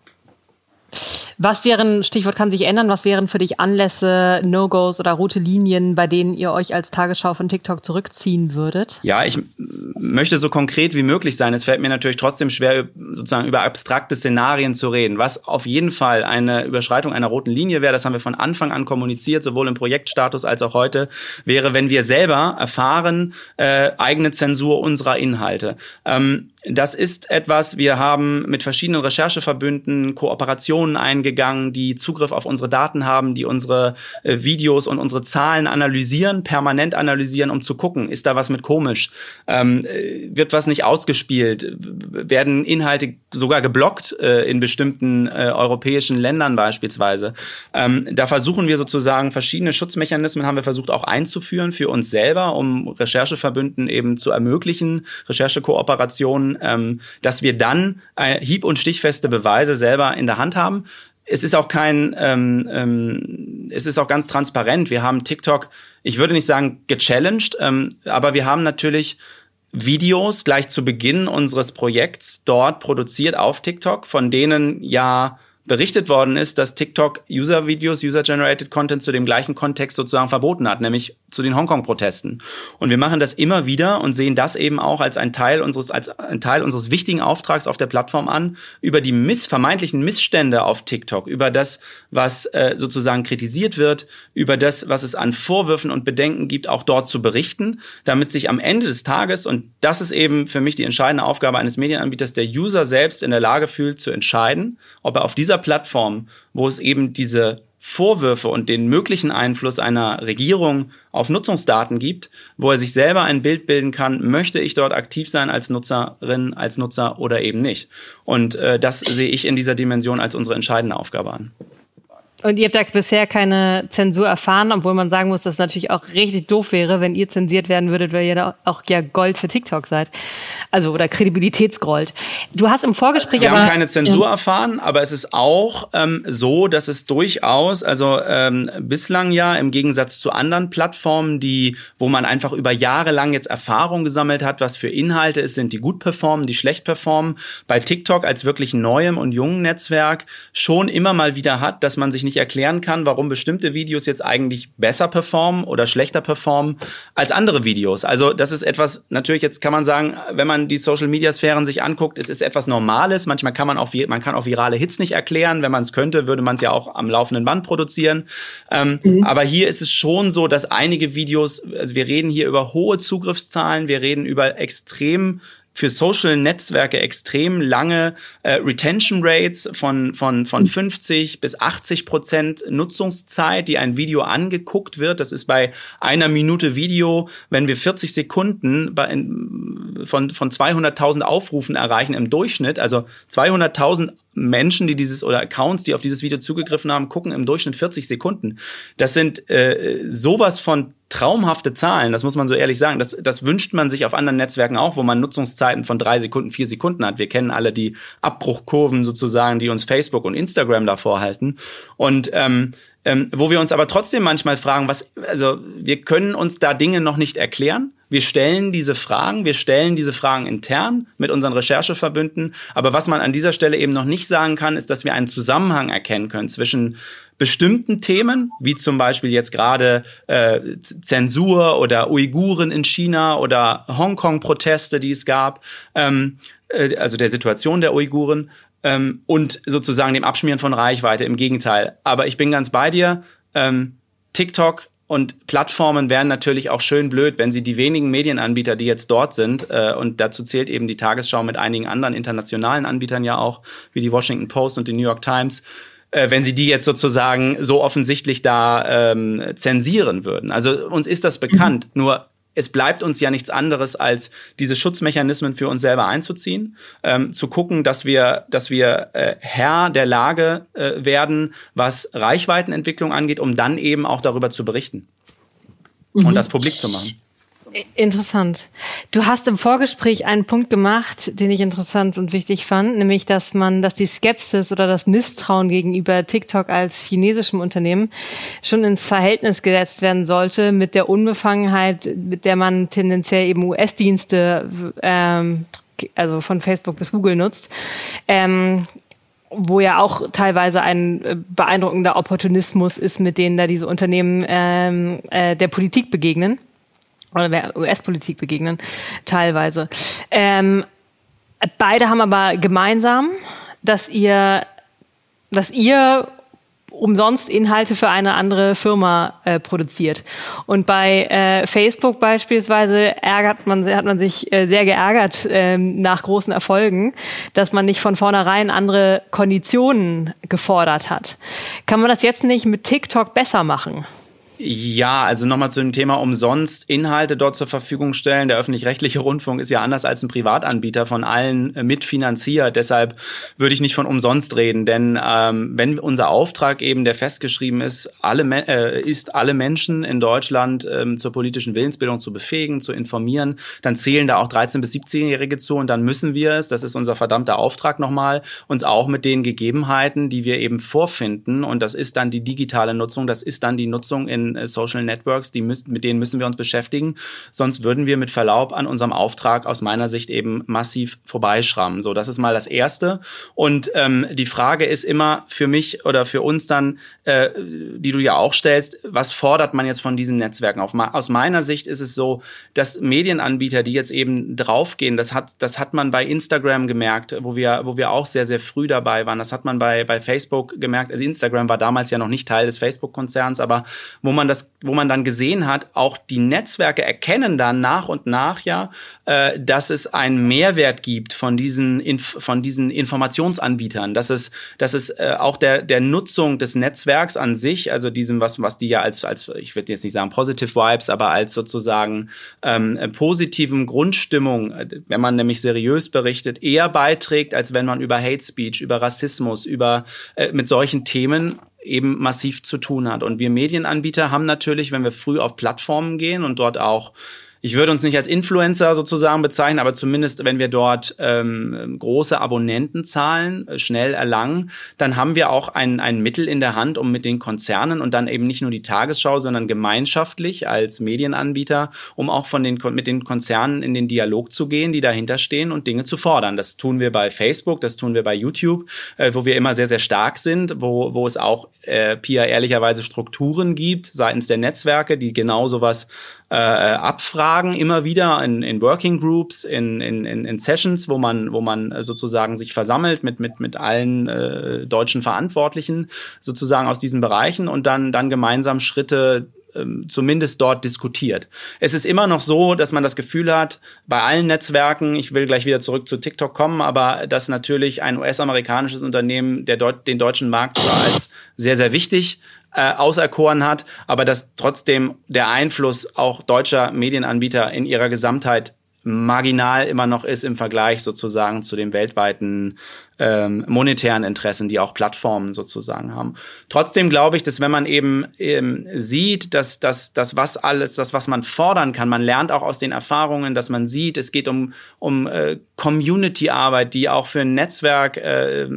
Was wären, Stichwort kann sich ändern, was wären für dich Anlässe, No-Gos oder rote Linien, bei denen ihr euch als Tagesschau von TikTok zurückziehen würdet? Ja, ich möchte so konkret wie möglich sein. Es fällt mir natürlich trotzdem schwer, sozusagen über abstrakte Szenarien zu reden. Was auf jeden Fall eine Überschreitung einer roten Linie wäre, das haben wir von Anfang an kommuniziert, sowohl im Projektstatus als auch heute, wäre, wenn wir selber erfahren, äh, eigene Zensur unserer Inhalte. Ähm, das ist etwas, wir haben mit verschiedenen Rechercheverbünden Kooperationen eingegangen, die Zugriff auf unsere Daten haben, die unsere äh, Videos und unsere Zahlen analysieren, permanent analysieren, um zu gucken, ist da was mit komisch, ähm, äh, wird was nicht ausgespielt, werden Inhalte sogar geblockt äh, in bestimmten äh, europäischen Ländern beispielsweise. Ähm, da versuchen wir sozusagen verschiedene Schutzmechanismen haben wir versucht auch einzuführen für uns selber, um Rechercheverbünden eben zu ermöglichen, Recherchekooperationen ähm, dass wir dann äh, hieb- und stichfeste Beweise selber in der Hand haben. Es ist auch kein, ähm, ähm, es ist auch ganz transparent. Wir haben TikTok, ich würde nicht sagen gechallenged, ähm, aber wir haben natürlich Videos gleich zu Beginn unseres Projekts dort produziert auf TikTok, von denen ja berichtet worden ist, dass TikTok User-Videos, User-Generated Content zu dem gleichen Kontext sozusagen verboten hat, nämlich zu den Hongkong-Protesten. Und wir machen das immer wieder und sehen das eben auch als ein Teil unseres, als ein Teil unseres wichtigen Auftrags auf der Plattform an, über die miss vermeintlichen Missstände auf TikTok, über das, was äh, sozusagen kritisiert wird, über das, was es an Vorwürfen und Bedenken gibt, auch dort zu berichten, damit sich am Ende des Tages, und das ist eben für mich die entscheidende Aufgabe eines Medienanbieters, der User selbst in der Lage fühlt zu entscheiden, ob er auf dieser Plattform, wo es eben diese Vorwürfe und den möglichen Einfluss einer Regierung auf Nutzungsdaten gibt, wo er sich selber ein Bild bilden kann, möchte ich dort aktiv sein als Nutzerin, als Nutzer oder eben nicht. Und äh, das sehe ich in dieser Dimension als unsere entscheidende Aufgabe an. Und ihr habt da bisher keine Zensur erfahren, obwohl man sagen muss, dass es natürlich auch richtig doof wäre, wenn ihr zensiert werden würdet, weil ihr da auch ja Gold für TikTok seid. Also oder Kredibilitätsgold. Du hast im Vorgespräch Wir aber, haben keine Zensur ja. erfahren, aber es ist auch ähm, so, dass es durchaus, also ähm, bislang ja im Gegensatz zu anderen Plattformen, die, wo man einfach über Jahre lang jetzt Erfahrung gesammelt hat, was für Inhalte es sind, die gut performen, die schlecht performen, bei TikTok als wirklich neuem und jungen Netzwerk schon immer mal wieder hat, dass man sich nicht nicht erklären kann, warum bestimmte Videos jetzt eigentlich besser performen oder schlechter performen als andere Videos. Also das ist etwas, natürlich jetzt kann man sagen, wenn man die Social Media Sphären sich anguckt, es ist etwas Normales. Manchmal kann man auch, man kann auch virale Hits nicht erklären. Wenn man es könnte, würde man es ja auch am laufenden Band produzieren. Ähm, mhm. Aber hier ist es schon so, dass einige Videos, also wir reden hier über hohe Zugriffszahlen, wir reden über extrem für Social Netzwerke extrem lange äh, Retention Rates von, von, von 50 bis 80 Prozent Nutzungszeit, die ein Video angeguckt wird. Das ist bei einer Minute Video, wenn wir 40 Sekunden bei, von, von 200.000 Aufrufen erreichen im Durchschnitt, also 200.000 Menschen, die dieses oder Accounts, die auf dieses Video zugegriffen haben, gucken im Durchschnitt 40 Sekunden. Das sind äh, sowas von traumhafte Zahlen, das muss man so ehrlich sagen. Das, das wünscht man sich auf anderen Netzwerken auch, wo man Nutzungszeiten von drei Sekunden, vier Sekunden hat. Wir kennen alle die Abbruchkurven sozusagen, die uns Facebook und Instagram da vorhalten. Und ähm, ähm, wo wir uns aber trotzdem manchmal fragen, was, also wir können uns da Dinge noch nicht erklären. Wir stellen diese Fragen, wir stellen diese Fragen intern mit unseren Rechercheverbünden. Aber was man an dieser Stelle eben noch nicht sagen kann, ist, dass wir einen Zusammenhang erkennen können zwischen bestimmten Themen, wie zum Beispiel jetzt gerade äh, Zensur oder Uiguren in China oder Hongkong-Proteste, die es gab, ähm, äh, also der Situation der Uiguren ähm, und sozusagen dem Abschmieren von Reichweite. Im Gegenteil. Aber ich bin ganz bei dir. Ähm, TikTok und Plattformen wären natürlich auch schön blöd, wenn sie die wenigen Medienanbieter, die jetzt dort sind, äh, und dazu zählt eben die Tagesschau mit einigen anderen internationalen Anbietern ja auch, wie die Washington Post und die New York Times, äh, wenn sie die jetzt sozusagen so offensichtlich da ähm, zensieren würden. Also uns ist das bekannt. Mhm. Nur es bleibt uns ja nichts anderes, als diese Schutzmechanismen für uns selber einzuziehen, ähm, zu gucken, dass wir, dass wir äh, Herr der Lage äh, werden, was Reichweitenentwicklung angeht, um dann eben auch darüber zu berichten mhm. und das publik zu machen. Interessant. Du hast im Vorgespräch einen Punkt gemacht, den ich interessant und wichtig fand, nämlich, dass man, dass die Skepsis oder das Misstrauen gegenüber TikTok als chinesischem Unternehmen schon ins Verhältnis gesetzt werden sollte mit der Unbefangenheit, mit der man tendenziell eben US-Dienste, ähm, also von Facebook bis Google nutzt. Ähm, wo ja auch teilweise ein äh, beeindruckender Opportunismus ist, mit denen da diese Unternehmen ähm, äh, der Politik begegnen oder der US-Politik begegnen, teilweise. Ähm, beide haben aber gemeinsam, dass ihr, dass ihr umsonst Inhalte für eine andere Firma äh, produziert. Und bei äh, Facebook beispielsweise ärgert man, hat man sich äh, sehr geärgert ähm, nach großen Erfolgen, dass man nicht von vornherein andere Konditionen gefordert hat. Kann man das jetzt nicht mit TikTok besser machen? Ja, also nochmal zu dem Thema umsonst Inhalte dort zur Verfügung stellen. Der öffentlich-rechtliche Rundfunk ist ja anders als ein Privatanbieter von allen äh, mitfinanziert. Deshalb würde ich nicht von umsonst reden, denn ähm, wenn unser Auftrag eben, der festgeschrieben ist, alle äh, ist, alle Menschen in Deutschland ähm, zur politischen Willensbildung zu befähigen, zu informieren, dann zählen da auch 13 bis 17-Jährige zu und dann müssen wir es, das ist unser verdammter Auftrag nochmal, uns auch mit den Gegebenheiten, die wir eben vorfinden und das ist dann die digitale Nutzung, das ist dann die Nutzung in äh, Social Networks, die müssen, mit denen müssen wir uns beschäftigen. Sonst würden wir mit Verlaub an unserem Auftrag aus meiner Sicht eben massiv vorbeischrammen. So, das ist mal das Erste. Und ähm, die Frage ist immer für mich oder für uns dann, äh, die du ja auch stellst, was fordert man jetzt von diesen Netzwerken? Auf, aus meiner Sicht ist es so, dass Medienanbieter, die jetzt eben draufgehen, das hat, das hat man bei Instagram gemerkt, wo wir, wo wir auch sehr, sehr früh dabei waren. Das hat man bei, bei Facebook gemerkt. Also Instagram war damals ja noch nicht Teil des Facebook-Konzerns, aber wo man man das, wo man dann gesehen hat, auch die Netzwerke erkennen dann nach und nach ja, äh, dass es einen Mehrwert gibt von diesen Inf von diesen Informationsanbietern, dass es, dass es äh, auch der der Nutzung des Netzwerks an sich, also diesem was was die ja als als ich würde jetzt nicht sagen positive Vibes, aber als sozusagen ähm, positiven Grundstimmung, wenn man nämlich seriös berichtet, eher beiträgt, als wenn man über Hate Speech, über Rassismus, über äh, mit solchen Themen eben massiv zu tun hat. Und wir Medienanbieter haben natürlich, wenn wir früh auf Plattformen gehen und dort auch ich würde uns nicht als Influencer sozusagen bezeichnen, aber zumindest, wenn wir dort ähm, große Abonnentenzahlen äh, schnell erlangen, dann haben wir auch ein, ein Mittel in der Hand, um mit den Konzernen und dann eben nicht nur die Tagesschau, sondern gemeinschaftlich als Medienanbieter, um auch von den, mit den Konzernen in den Dialog zu gehen, die dahinter stehen und Dinge zu fordern. Das tun wir bei Facebook, das tun wir bei YouTube, äh, wo wir immer sehr, sehr stark sind, wo, wo es auch, äh, Pia, ehrlicherweise Strukturen gibt seitens der Netzwerke, die genau sowas äh, abfragen immer wieder in, in Working Groups, in, in, in Sessions, wo man, wo man sozusagen sich versammelt mit, mit, mit allen äh, deutschen Verantwortlichen sozusagen aus diesen Bereichen und dann, dann gemeinsam Schritte ähm, zumindest dort diskutiert. Es ist immer noch so, dass man das Gefühl hat, bei allen Netzwerken, ich will gleich wieder zurück zu TikTok kommen, aber dass natürlich ein US-amerikanisches Unternehmen der Deut den deutschen Markt als sehr, sehr wichtig äh, auserkoren hat, aber dass trotzdem der Einfluss auch deutscher Medienanbieter in ihrer Gesamtheit marginal immer noch ist im Vergleich sozusagen zu dem weltweiten ähm, monetären Interessen, die auch Plattformen sozusagen haben. Trotzdem glaube ich, dass wenn man eben ähm, sieht, dass dass das was alles, das was man fordern kann, man lernt auch aus den Erfahrungen, dass man sieht, es geht um um äh, Community-Arbeit, die auch für ein Netzwerk äh,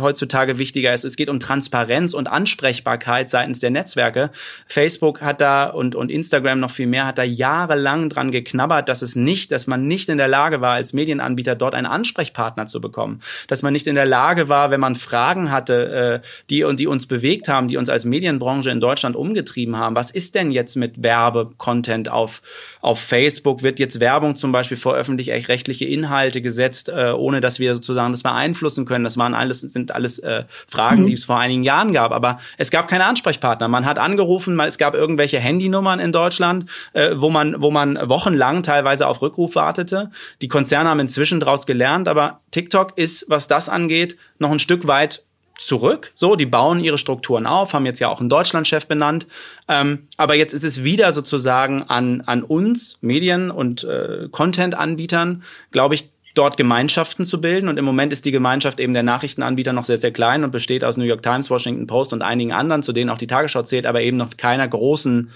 heutzutage wichtiger ist. Es geht um Transparenz und Ansprechbarkeit seitens der Netzwerke. Facebook hat da und und Instagram noch viel mehr hat da jahrelang dran geknabbert, dass es nicht, dass man nicht in der Lage war als Medienanbieter dort einen Ansprechpartner zu bekommen. Das dass man nicht in der Lage war, wenn man Fragen hatte, äh, die und die uns bewegt haben, die uns als Medienbranche in Deutschland umgetrieben haben. Was ist denn jetzt mit Werbecontent auf auf Facebook? Wird jetzt Werbung zum Beispiel vor öffentlich-rechtliche Inhalte gesetzt, äh, ohne dass wir sozusagen das beeinflussen können? Das waren alles sind alles äh, Fragen, mhm. die es vor einigen Jahren gab. Aber es gab keine Ansprechpartner. Man hat angerufen, man, es gab irgendwelche Handynummern in Deutschland, äh, wo man wo man wochenlang teilweise auf Rückruf wartete. Die Konzerne haben inzwischen daraus gelernt, aber TikTok ist, was das angeht, noch ein Stück weit zurück. So, die bauen ihre Strukturen auf, haben jetzt ja auch einen Deutschlandchef benannt. Ähm, aber jetzt ist es wieder sozusagen an, an uns, Medien und äh, Content-Anbietern, glaube ich, dort Gemeinschaften zu bilden. Und im Moment ist die Gemeinschaft eben der Nachrichtenanbieter noch sehr, sehr klein und besteht aus New York Times, Washington Post und einigen anderen, zu denen auch die Tagesschau zählt, aber eben noch keiner großen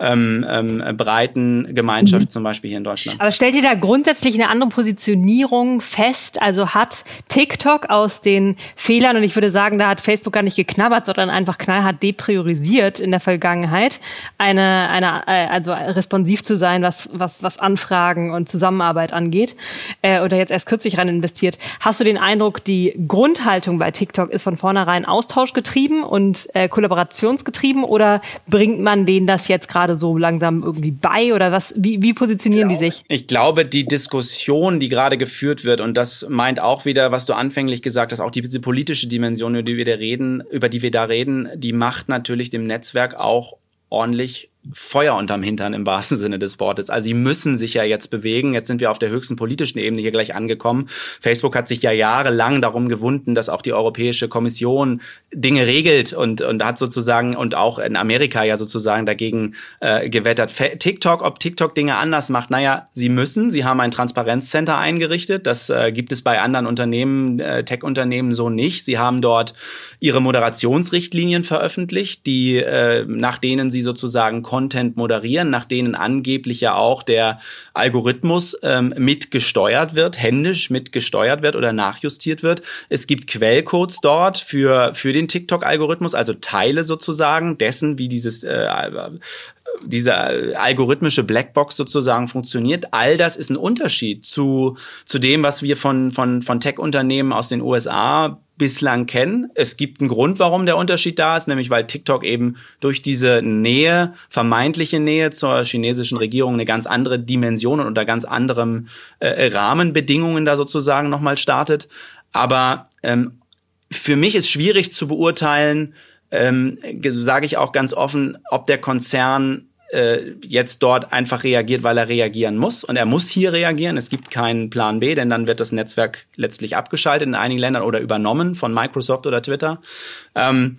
ähm, ähm, breiten Gemeinschaft, mhm. zum Beispiel hier in Deutschland. Aber stellt ihr da grundsätzlich eine andere Positionierung fest? Also hat TikTok aus den Fehlern, und ich würde sagen, da hat Facebook gar nicht geknabbert, sondern einfach knallhart depriorisiert in der Vergangenheit, eine, eine äh, also responsiv zu sein, was, was, was Anfragen und Zusammenarbeit angeht, äh, oder jetzt erst kürzlich rein investiert. Hast du den Eindruck, die Grundhaltung bei TikTok ist von vornherein austauschgetrieben und äh, kollaborationsgetrieben oder bringt man denen das jetzt gerade gerade so langsam irgendwie bei oder was? Wie, wie positionieren genau. die sich? Ich glaube, die Diskussion, die gerade geführt wird, und das meint auch wieder, was du anfänglich gesagt hast, auch diese politische Dimension, über die wir da reden, über die wir da reden, die macht natürlich dem Netzwerk auch ordentlich Feuer unterm Hintern im wahrsten Sinne des Wortes. Also sie müssen sich ja jetzt bewegen. Jetzt sind wir auf der höchsten politischen Ebene hier gleich angekommen. Facebook hat sich ja jahrelang darum gewunden, dass auch die Europäische Kommission Dinge regelt und, und hat sozusagen und auch in Amerika ja sozusagen dagegen äh, gewettert. TikTok, ob TikTok Dinge anders macht, naja, sie müssen. Sie haben ein Transparenzcenter eingerichtet. Das äh, gibt es bei anderen Unternehmen, äh, Tech-Unternehmen so nicht. Sie haben dort ihre Moderationsrichtlinien veröffentlicht, die äh, nach denen sie sozusagen Content moderieren, nach denen angeblich ja auch der Algorithmus ähm, mitgesteuert wird, händisch mitgesteuert wird oder nachjustiert wird. Es gibt Quellcodes dort für, für den TikTok-Algorithmus, also Teile sozusagen dessen, wie dieses äh, diese algorithmische Blackbox sozusagen funktioniert. All das ist ein Unterschied zu, zu dem, was wir von, von, von Tech-Unternehmen aus den USA bislang kennen. Es gibt einen Grund, warum der Unterschied da ist, nämlich weil TikTok eben durch diese Nähe, vermeintliche Nähe zur chinesischen Regierung eine ganz andere Dimension und unter ganz anderem äh, Rahmenbedingungen da sozusagen nochmal startet. Aber ähm, für mich ist schwierig zu beurteilen, ähm, sage ich auch ganz offen, ob der Konzern äh, jetzt dort einfach reagiert, weil er reagieren muss. Und er muss hier reagieren. Es gibt keinen Plan B, denn dann wird das Netzwerk letztlich abgeschaltet in einigen Ländern oder übernommen von Microsoft oder Twitter. Ähm,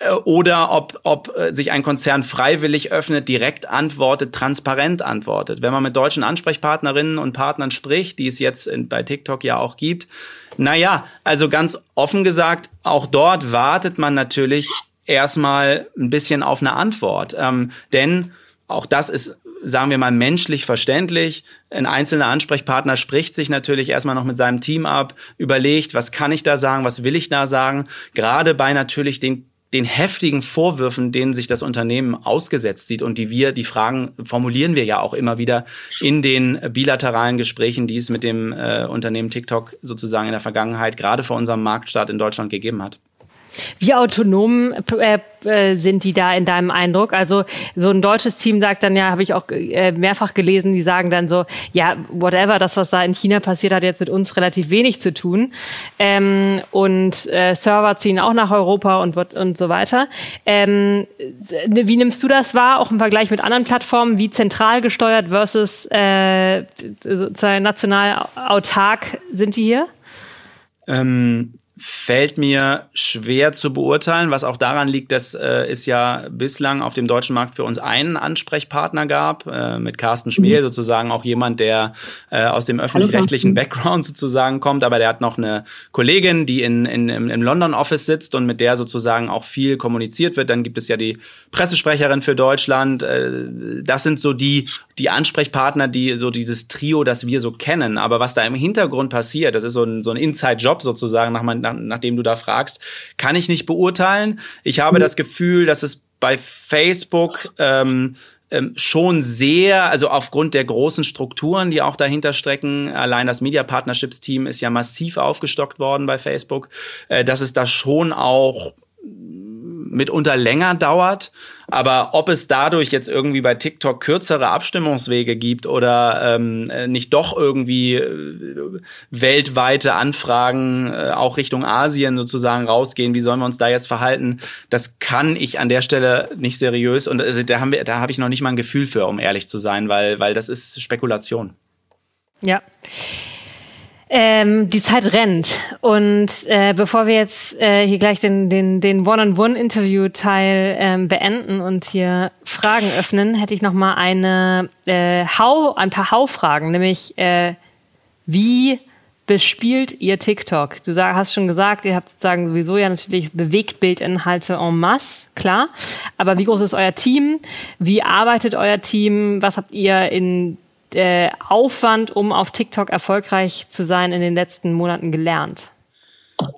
äh, oder ob, ob äh, sich ein Konzern freiwillig öffnet, direkt antwortet, transparent antwortet. Wenn man mit deutschen Ansprechpartnerinnen und Partnern spricht, die es jetzt bei TikTok ja auch gibt, naja, also ganz offen gesagt, auch dort wartet man natürlich erstmal ein bisschen auf eine Antwort. Ähm, denn auch das ist, sagen wir mal, menschlich verständlich. Ein einzelner Ansprechpartner spricht sich natürlich erstmal noch mit seinem Team ab, überlegt, was kann ich da sagen, was will ich da sagen. Gerade bei natürlich den den heftigen Vorwürfen, denen sich das Unternehmen ausgesetzt sieht und die wir, die Fragen formulieren wir ja auch immer wieder in den bilateralen Gesprächen, die es mit dem äh, Unternehmen TikTok sozusagen in der Vergangenheit gerade vor unserem Marktstart in Deutschland gegeben hat. Wie autonom äh, äh, sind die da in deinem Eindruck? Also so ein deutsches Team sagt dann ja, habe ich auch äh, mehrfach gelesen, die sagen dann so, ja, whatever, das, was da in China passiert, hat jetzt mit uns relativ wenig zu tun. Ähm, und Server ziehen auch nach Europa und, so weiter. Ähm, wie nimmst du das wahr, auch im Vergleich mit anderen Plattformen, wie zentral gesteuert versus national autark sind die hier? Ähm fällt mir schwer zu beurteilen, was auch daran liegt, dass äh, es ja bislang auf dem deutschen Markt für uns einen Ansprechpartner gab, äh, mit Carsten Schmiel, mhm. sozusagen auch jemand, der äh, aus dem öffentlich-rechtlichen Background sozusagen kommt, aber der hat noch eine Kollegin, die in, in, im, im London Office sitzt und mit der sozusagen auch viel kommuniziert wird. Dann gibt es ja die Pressesprecherin für Deutschland. Äh, das sind so die, die Ansprechpartner, die so dieses Trio, das wir so kennen. Aber was da im Hintergrund passiert, das ist so ein, so ein Inside-Job sozusagen nach, nachdem du da fragst, kann ich nicht beurteilen. Ich habe das Gefühl, dass es bei Facebook ähm, ähm, schon sehr, also aufgrund der großen Strukturen, die auch dahinter strecken, allein das Media Partnerships Team ist ja massiv aufgestockt worden bei Facebook, äh, dass es da schon auch mitunter länger dauert. Aber ob es dadurch jetzt irgendwie bei TikTok kürzere Abstimmungswege gibt oder ähm, nicht doch irgendwie äh, weltweite Anfragen äh, auch Richtung Asien sozusagen rausgehen, wie sollen wir uns da jetzt verhalten, das kann ich an der Stelle nicht seriös und also, da haben wir, da habe ich noch nicht mal ein Gefühl für, um ehrlich zu sein, weil, weil das ist Spekulation. Ja. Ähm, die Zeit rennt. Und äh, bevor wir jetzt äh, hier gleich den, den, den One-on-One-Interview-Teil ähm, beenden und hier Fragen öffnen, hätte ich noch mal eine äh, Hau, ein paar Hau-Fragen, nämlich äh, wie bespielt ihr TikTok? Du sag, hast schon gesagt, ihr habt sozusagen sowieso ja natürlich Bewegtbildinhalte en masse, klar. Aber wie groß ist euer Team? Wie arbeitet euer Team? Was habt ihr in äh, Aufwand, um auf TikTok erfolgreich zu sein, in den letzten Monaten gelernt?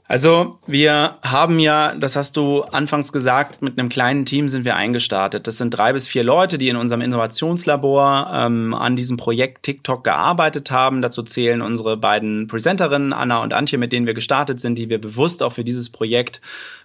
Also wir haben ja, das hast du anfangs gesagt, mit einem kleinen Team sind wir eingestartet. Das sind drei bis vier Leute, die in unserem Innovationslabor ähm, an diesem Projekt TikTok gearbeitet haben. Dazu zählen unsere beiden Presenterinnen, Anna und Antje, mit denen wir gestartet sind, die wir bewusst auch für dieses Projekt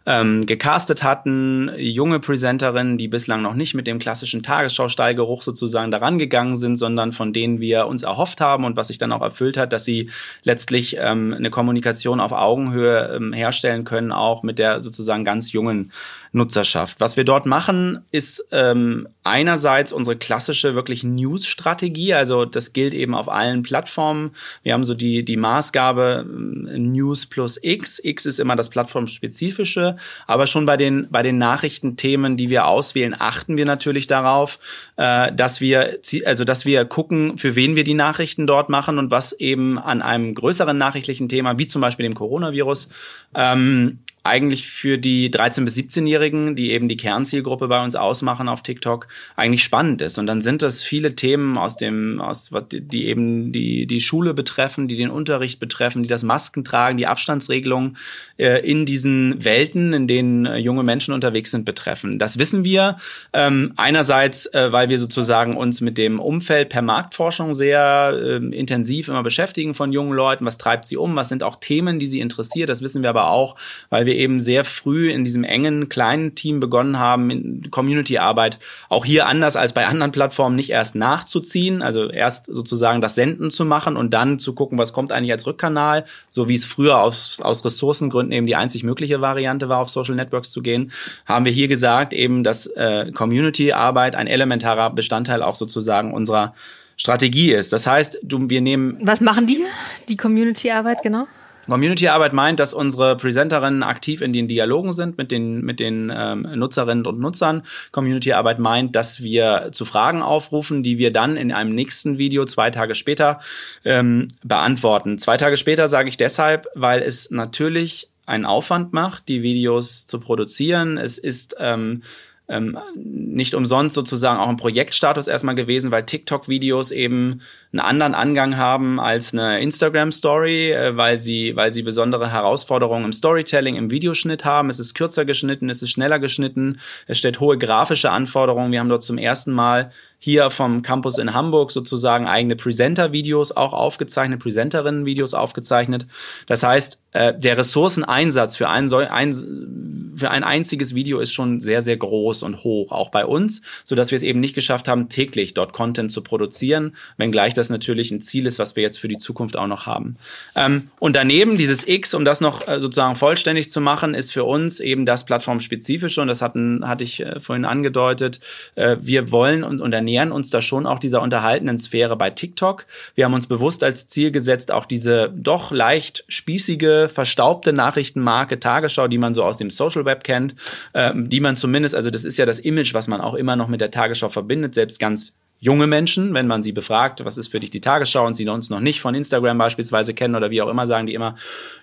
ähm, gecastet hatten, junge Presenterinnen, die bislang noch nicht mit dem klassischen Tagesschau-Stallgeruch sozusagen daran gegangen sind, sondern von denen wir uns erhofft haben und was sich dann auch erfüllt hat, dass sie letztlich ähm, eine Kommunikation auf Augenhöhe ähm, herstellen können, auch mit der sozusagen ganz jungen Nutzerschaft. Was wir dort machen, ist ähm, einerseits unsere klassische wirklich News-Strategie. Also das gilt eben auf allen Plattformen. Wir haben so die, die Maßgabe ähm, News plus X. X ist immer das plattformspezifische. Aber schon bei den, bei den Nachrichtenthemen, die wir auswählen, achten wir natürlich darauf, äh, dass wir, also dass wir gucken, für wen wir die Nachrichten dort machen und was eben an einem größeren nachrichtlichen Thema, wie zum Beispiel dem Coronavirus, ähm, eigentlich für die 13- bis 17-Jährigen, die eben die Kernzielgruppe bei uns ausmachen auf TikTok, eigentlich spannend ist. Und dann sind das viele Themen aus dem, aus, die eben die, die Schule betreffen, die den Unterricht betreffen, die das Masken tragen, die Abstandsregelung äh, in diesen Welten, in denen äh, junge Menschen unterwegs sind, betreffen. Das wissen wir ähm, einerseits, äh, weil wir sozusagen uns mit dem Umfeld per Marktforschung sehr äh, intensiv immer beschäftigen von jungen Leuten. Was treibt sie um? Was sind auch Themen, die sie interessiert? Das wissen wir aber auch, weil wir eben sehr früh in diesem engen, kleinen Team begonnen haben, in Community-Arbeit auch hier anders als bei anderen Plattformen nicht erst nachzuziehen, also erst sozusagen das Senden zu machen und dann zu gucken, was kommt eigentlich als Rückkanal, so wie es früher aus, aus Ressourcengründen eben die einzig mögliche Variante war, auf Social Networks zu gehen, haben wir hier gesagt eben, dass äh, Community-Arbeit ein elementarer Bestandteil auch sozusagen unserer Strategie ist. Das heißt, du, wir nehmen. Was machen die, die Community-Arbeit genau? Community-Arbeit meint, dass unsere Presenterinnen aktiv in den Dialogen sind mit den, mit den ähm, Nutzerinnen und Nutzern. Community-Arbeit meint, dass wir zu Fragen aufrufen, die wir dann in einem nächsten Video zwei Tage später ähm, beantworten. Zwei Tage später sage ich deshalb, weil es natürlich einen Aufwand macht, die Videos zu produzieren. Es ist ähm, ähm, nicht umsonst sozusagen auch ein Projektstatus erstmal gewesen, weil TikTok-Videos eben einen anderen Angang haben als eine Instagram-Story, äh, weil sie, weil sie besondere Herausforderungen im Storytelling, im Videoschnitt haben. Es ist kürzer geschnitten, es ist schneller geschnitten, es stellt hohe grafische Anforderungen. Wir haben dort zum ersten Mal hier vom Campus in Hamburg sozusagen eigene Presenter-Videos auch aufgezeichnet, Presenterinnen-Videos aufgezeichnet. Das heißt, äh, der Ressourceneinsatz für ein, ein, für ein einziges Video ist schon sehr, sehr groß und hoch, auch bei uns, so dass wir es eben nicht geschafft haben, täglich dort Content zu produzieren, wenngleich das natürlich ein Ziel ist, was wir jetzt für die Zukunft auch noch haben. Ähm, und daneben dieses X, um das noch äh, sozusagen vollständig zu machen, ist für uns eben das plattformspezifische und das hatten, hatte ich äh, vorhin angedeutet. Äh, wir wollen und, und nähern uns da schon auch dieser unterhaltenen Sphäre bei TikTok. Wir haben uns bewusst als Ziel gesetzt, auch diese doch leicht spießige, verstaubte Nachrichtenmarke Tagesschau, die man so aus dem Social Web kennt, ähm, die man zumindest, also das ist ja das Image, was man auch immer noch mit der Tagesschau verbindet, selbst ganz junge Menschen, wenn man sie befragt, was ist für dich die Tagesschau und sie uns noch nicht von Instagram beispielsweise kennen oder wie auch immer, sagen die immer,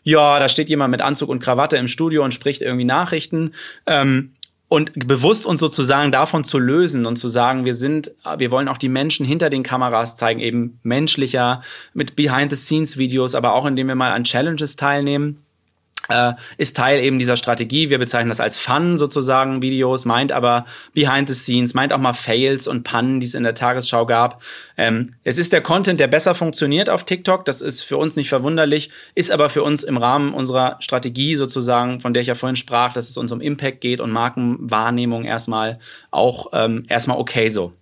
ja, da steht jemand mit Anzug und Krawatte im Studio und spricht irgendwie Nachrichten. Ähm, und bewusst uns sozusagen davon zu lösen und zu sagen, wir sind, wir wollen auch die Menschen hinter den Kameras zeigen, eben menschlicher, mit Behind-the-Scenes-Videos, aber auch indem wir mal an Challenges teilnehmen äh, ist Teil eben dieser Strategie. Wir bezeichnen das als Fun sozusagen Videos, meint aber Behind the Scenes, meint auch mal Fails und Pannen, die es in der Tagesschau gab. Ähm, es ist der Content, der besser funktioniert auf TikTok. Das ist für uns nicht verwunderlich, ist aber für uns im Rahmen unserer Strategie sozusagen, von der ich ja vorhin sprach, dass es uns um Impact geht und Markenwahrnehmung erstmal auch ähm, erstmal okay so.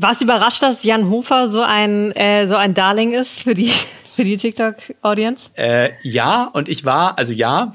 Warst du überrascht, dass Jan Hofer so ein, äh, so ein Darling ist für die für die TikTok-Audience? Äh, ja, und ich war, also ja,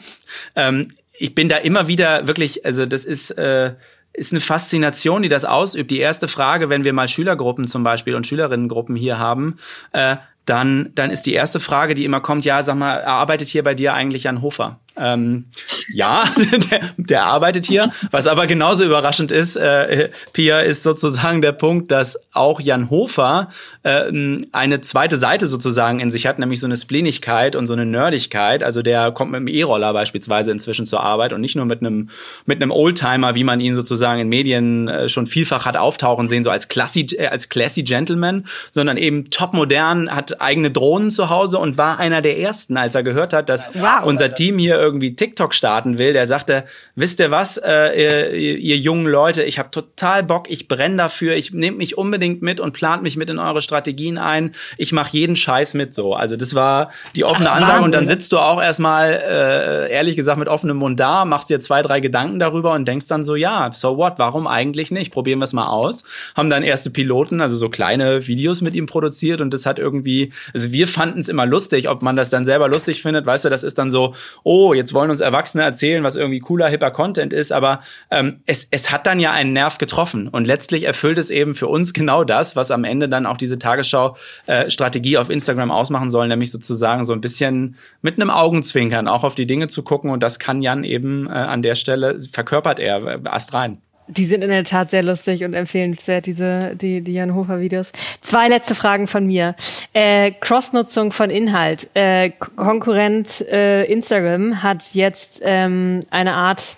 ähm, ich bin da immer wieder wirklich, also das ist, äh, ist eine Faszination, die das ausübt. Die erste Frage, wenn wir mal Schülergruppen zum Beispiel und Schülerinnengruppen hier haben, äh, dann, dann ist die erste Frage, die immer kommt, ja, sag mal, arbeitet hier bei dir eigentlich Jan Hofer? Ähm, ja, <laughs> der, der arbeitet hier. Was aber genauso überraschend ist, äh, Pia, ist sozusagen der Punkt, dass auch Jan Hofer äh, eine zweite Seite sozusagen in sich hat, nämlich so eine Splenigkeit und so eine Nerdigkeit. Also der kommt mit einem E-Roller beispielsweise inzwischen zur Arbeit und nicht nur mit einem mit einem Oldtimer, wie man ihn sozusagen in Medien äh, schon vielfach hat auftauchen sehen, so als classy äh, als classy Gentleman, sondern eben topmodern, hat eigene Drohnen zu Hause und war einer der ersten, als er gehört hat, dass wow. unser Team hier irgendwie TikTok starten will, der sagte, wisst ihr was, äh, ihr, ihr jungen Leute, ich habe total Bock, ich brenne dafür, ich nehme mich unbedingt mit und plant mich mit in eure Strategien ein. Ich mache jeden Scheiß mit so. Also das war die offene Ach, Ansage und dann sitzt du auch erstmal äh, ehrlich gesagt mit offenem Mund da, machst dir zwei, drei Gedanken darüber und denkst dann so, ja, so what, warum eigentlich nicht? Probieren wir es mal aus. Haben dann erste Piloten, also so kleine Videos mit ihm produziert und das hat irgendwie, also wir fanden es immer lustig, ob man das dann selber lustig findet, weißt du, das ist dann so, oh, jetzt wollen uns Erwachsene erzählen, was irgendwie cooler, hipper Content ist, aber ähm, es, es hat dann ja einen Nerv getroffen und letztlich erfüllt es eben für uns <laughs> genau das, was am Ende dann auch diese Tagesschau-Strategie äh, auf Instagram ausmachen soll, nämlich sozusagen so ein bisschen mit einem Augenzwinkern auch auf die Dinge zu gucken und das kann Jan eben äh, an der Stelle, verkörpert er äh, astrein. Die sind in der Tat sehr lustig und empfehlenswert, diese, die, die Jan Hofer Videos. Zwei letzte Fragen von mir. Äh, Crossnutzung von Inhalt. Äh, Konkurrent äh, Instagram hat jetzt ähm, eine Art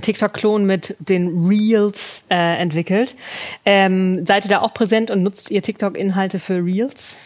TikTok-Klon mit den Reels äh, entwickelt. Ähm, seid ihr da auch präsent und nutzt ihr TikTok-Inhalte für Reels?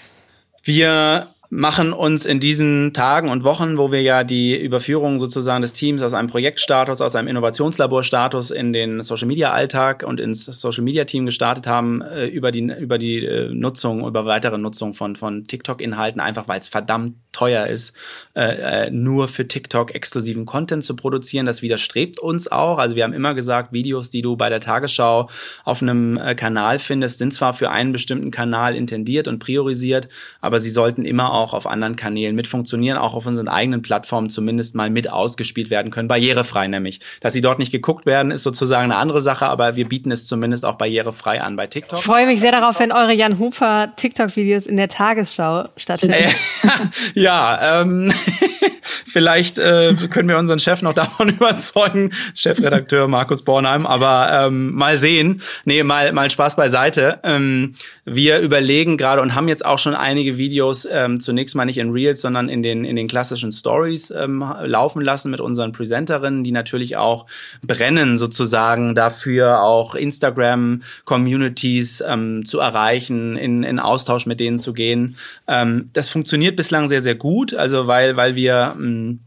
Wir machen uns in diesen Tagen und Wochen, wo wir ja die Überführung sozusagen des Teams aus einem Projektstatus, aus einem Innovationslaborstatus in den Social Media Alltag und ins Social Media Team gestartet haben, äh, über die, über die äh, Nutzung, über weitere Nutzung von, von TikTok-Inhalten, einfach weil es verdammt teuer ist, äh, nur für TikTok exklusiven Content zu produzieren. Das widerstrebt uns auch. Also wir haben immer gesagt, Videos, die du bei der Tagesschau auf einem Kanal findest, sind zwar für einen bestimmten Kanal intendiert und priorisiert, aber sie sollten immer auch auf anderen Kanälen mit funktionieren, auch auf unseren eigenen Plattformen zumindest mal mit ausgespielt werden können, barrierefrei nämlich. Dass sie dort nicht geguckt werden, ist sozusagen eine andere Sache, aber wir bieten es zumindest auch barrierefrei an bei TikTok. Ich freue mich sehr darauf, wenn eure Jan Hufer TikTok-Videos in der Tagesschau stattfinden. Äh, <laughs> <laughs> ja, ähm, <laughs> vielleicht äh, können wir unseren Chef noch davon <laughs> überzeugen, Chefredakteur Markus Bornheim, aber ähm, mal sehen. Nee, mal, mal Spaß beiseite. Ähm, wir überlegen gerade und haben jetzt auch schon einige Videos ähm, zunächst mal nicht in Reels, sondern in den, in den klassischen Stories ähm, laufen lassen mit unseren Presenterinnen, die natürlich auch brennen, sozusagen dafür auch Instagram-Communities ähm, zu erreichen, in, in Austausch mit denen zu gehen. Ähm, das funktioniert bislang sehr, sehr gut, also weil, weil wir ähm,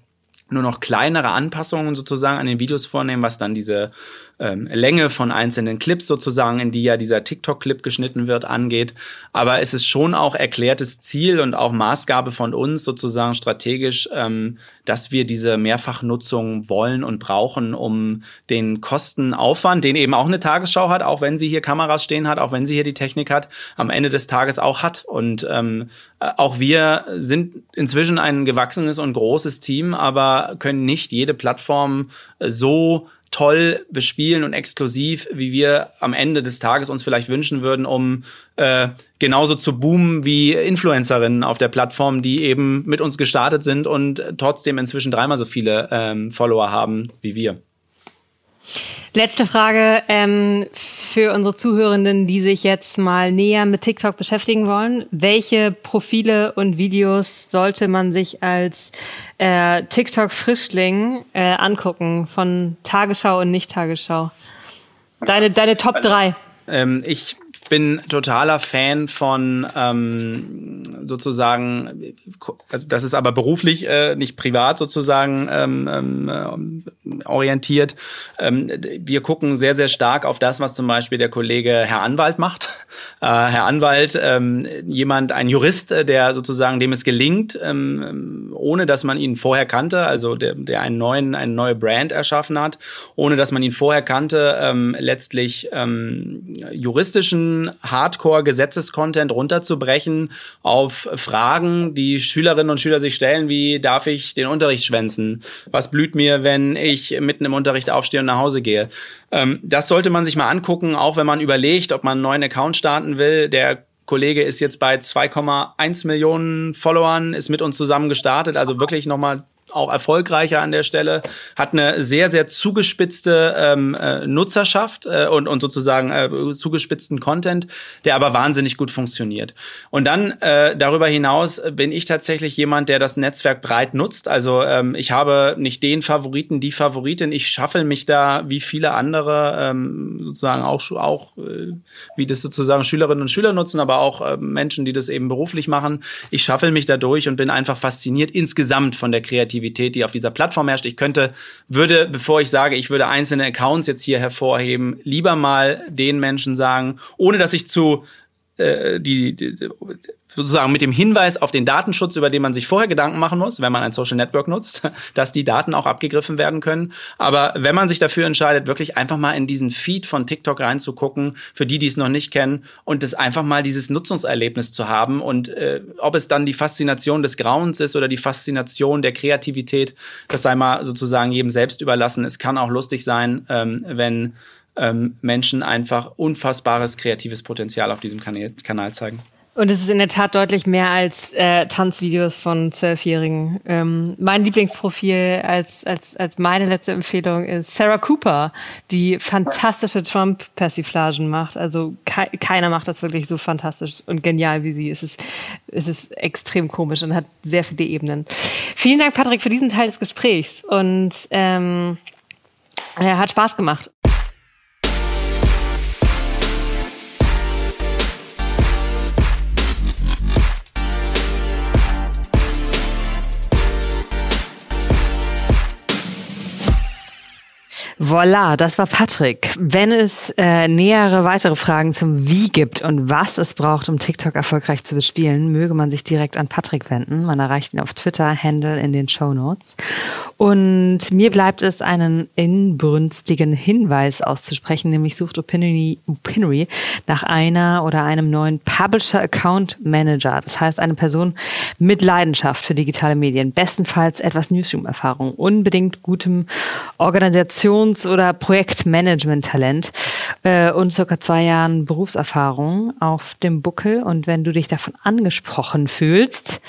nur noch kleinere Anpassungen sozusagen an den Videos vornehmen, was dann diese ähm, Länge von einzelnen Clips sozusagen, in die ja dieser TikTok-Clip geschnitten wird, angeht. Aber es ist schon auch erklärtes Ziel und auch Maßgabe von uns sozusagen strategisch, ähm, dass wir diese Mehrfachnutzung wollen und brauchen, um den Kostenaufwand, den eben auch eine Tagesschau hat, auch wenn sie hier Kameras stehen hat, auch wenn sie hier die Technik hat, am Ende des Tages auch hat. Und ähm, äh, auch wir sind inzwischen ein gewachsenes und großes Team, aber können nicht jede Plattform so toll bespielen und exklusiv, wie wir am Ende des Tages uns vielleicht wünschen würden, um äh, genauso zu boomen wie Influencerinnen auf der Plattform, die eben mit uns gestartet sind und trotzdem inzwischen dreimal so viele ähm, Follower haben wie wir. Letzte Frage ähm, für unsere Zuhörenden, die sich jetzt mal näher mit TikTok beschäftigen wollen. Welche Profile und Videos sollte man sich als äh, TikTok-Frischling äh, angucken von Tagesschau und Nicht-Tagesschau? Deine, deine Top 3. Ähm, ich bin totaler Fan von ähm, sozusagen, also das ist aber beruflich, äh, nicht privat sozusagen ähm, ähm, orientiert. Ähm, wir gucken sehr, sehr stark auf das, was zum Beispiel der Kollege Herr Anwalt macht. Äh, Herr Anwalt, ähm, jemand, ein Jurist, äh, der sozusagen dem es gelingt, ähm, ohne dass man ihn vorher kannte, also der, der einen neuen, eine neue Brand erschaffen hat, ohne dass man ihn vorher kannte, ähm, letztlich ähm, juristischen Hardcore-Gesetzescontent runterzubrechen auf Fragen, die Schülerinnen und Schüler sich stellen, wie darf ich den Unterricht schwänzen? Was blüht mir, wenn ich mitten im Unterricht aufstehe und nach Hause gehe? Ähm, das sollte man sich mal angucken, auch wenn man überlegt, ob man einen neuen Account starten will. Der Kollege ist jetzt bei 2,1 Millionen Followern, ist mit uns zusammen gestartet, also wirklich nochmal auch erfolgreicher an der Stelle, hat eine sehr, sehr zugespitzte ähm, äh, Nutzerschaft äh, und, und sozusagen äh, zugespitzten Content, der aber wahnsinnig gut funktioniert. Und dann äh, darüber hinaus bin ich tatsächlich jemand, der das Netzwerk breit nutzt. Also ähm, ich habe nicht den Favoriten, die Favoritin. Ich schaffel mich da wie viele andere ähm, sozusagen auch, auch äh, wie das sozusagen Schülerinnen und Schüler nutzen, aber auch äh, Menschen, die das eben beruflich machen. Ich schaffel mich da durch und bin einfach fasziniert insgesamt von der Kreativität Kreativität, die auf dieser Plattform herrscht. Ich könnte, würde, bevor ich sage, ich würde einzelne Accounts jetzt hier hervorheben, lieber mal den Menschen sagen, ohne dass ich zu äh, die, die, sozusagen mit dem Hinweis auf den Datenschutz, über den man sich vorher Gedanken machen muss, wenn man ein Social Network nutzt, <laughs> dass die Daten auch abgegriffen werden können. Aber wenn man sich dafür entscheidet, wirklich einfach mal in diesen Feed von TikTok reinzugucken, für die, die es noch nicht kennen, und das einfach mal dieses Nutzungserlebnis zu haben und äh, ob es dann die Faszination des Grauens ist oder die Faszination der Kreativität, das sei mal sozusagen jedem selbst überlassen. Es kann auch lustig sein, ähm, wenn ähm, Menschen einfach unfassbares kreatives Potenzial auf diesem Kanal, Kanal zeigen. Und es ist in der Tat deutlich mehr als äh, Tanzvideos von Zwölfjährigen. Ähm, mein Lieblingsprofil als, als, als meine letzte Empfehlung ist Sarah Cooper, die fantastische Trump-Persiflagen macht. Also ke keiner macht das wirklich so fantastisch und genial wie sie. Es ist, es ist extrem komisch und hat sehr viele Ebenen. Vielen Dank, Patrick, für diesen Teil des Gesprächs. Und ähm, er hat Spaß gemacht. Voila, das war Patrick. Wenn es äh, nähere weitere Fragen zum Wie gibt und was es braucht, um TikTok erfolgreich zu bespielen, möge man sich direkt an Patrick wenden. Man erreicht ihn auf Twitter, Handle in den Show Notes. Und mir bleibt es, einen inbrünstigen Hinweis auszusprechen, nämlich sucht Opinory, Opinory nach einer oder einem neuen Publisher Account Manager. Das heißt, eine Person mit Leidenschaft für digitale Medien, bestenfalls etwas Newsroom-Erfahrung, unbedingt gutem Organisations- oder Projektmanagement-Talent äh, und circa zwei Jahren Berufserfahrung auf dem Buckel. Und wenn du dich davon angesprochen fühlst,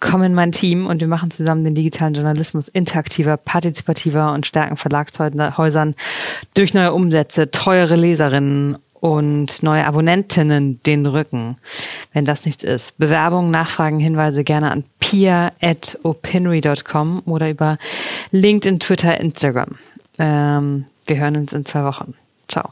komm in mein Team und wir machen zusammen den digitalen Journalismus interaktiver, partizipativer und stärken Verlagshäusern durch neue Umsätze, teure Leserinnen und neue Abonnentinnen den Rücken. Wenn das nichts ist. Bewerbungen, Nachfragen, Hinweise gerne an pia.opinory.com oder über LinkedIn, Twitter, Instagram. Ähm, wir hören uns in zwei Wochen. Ciao.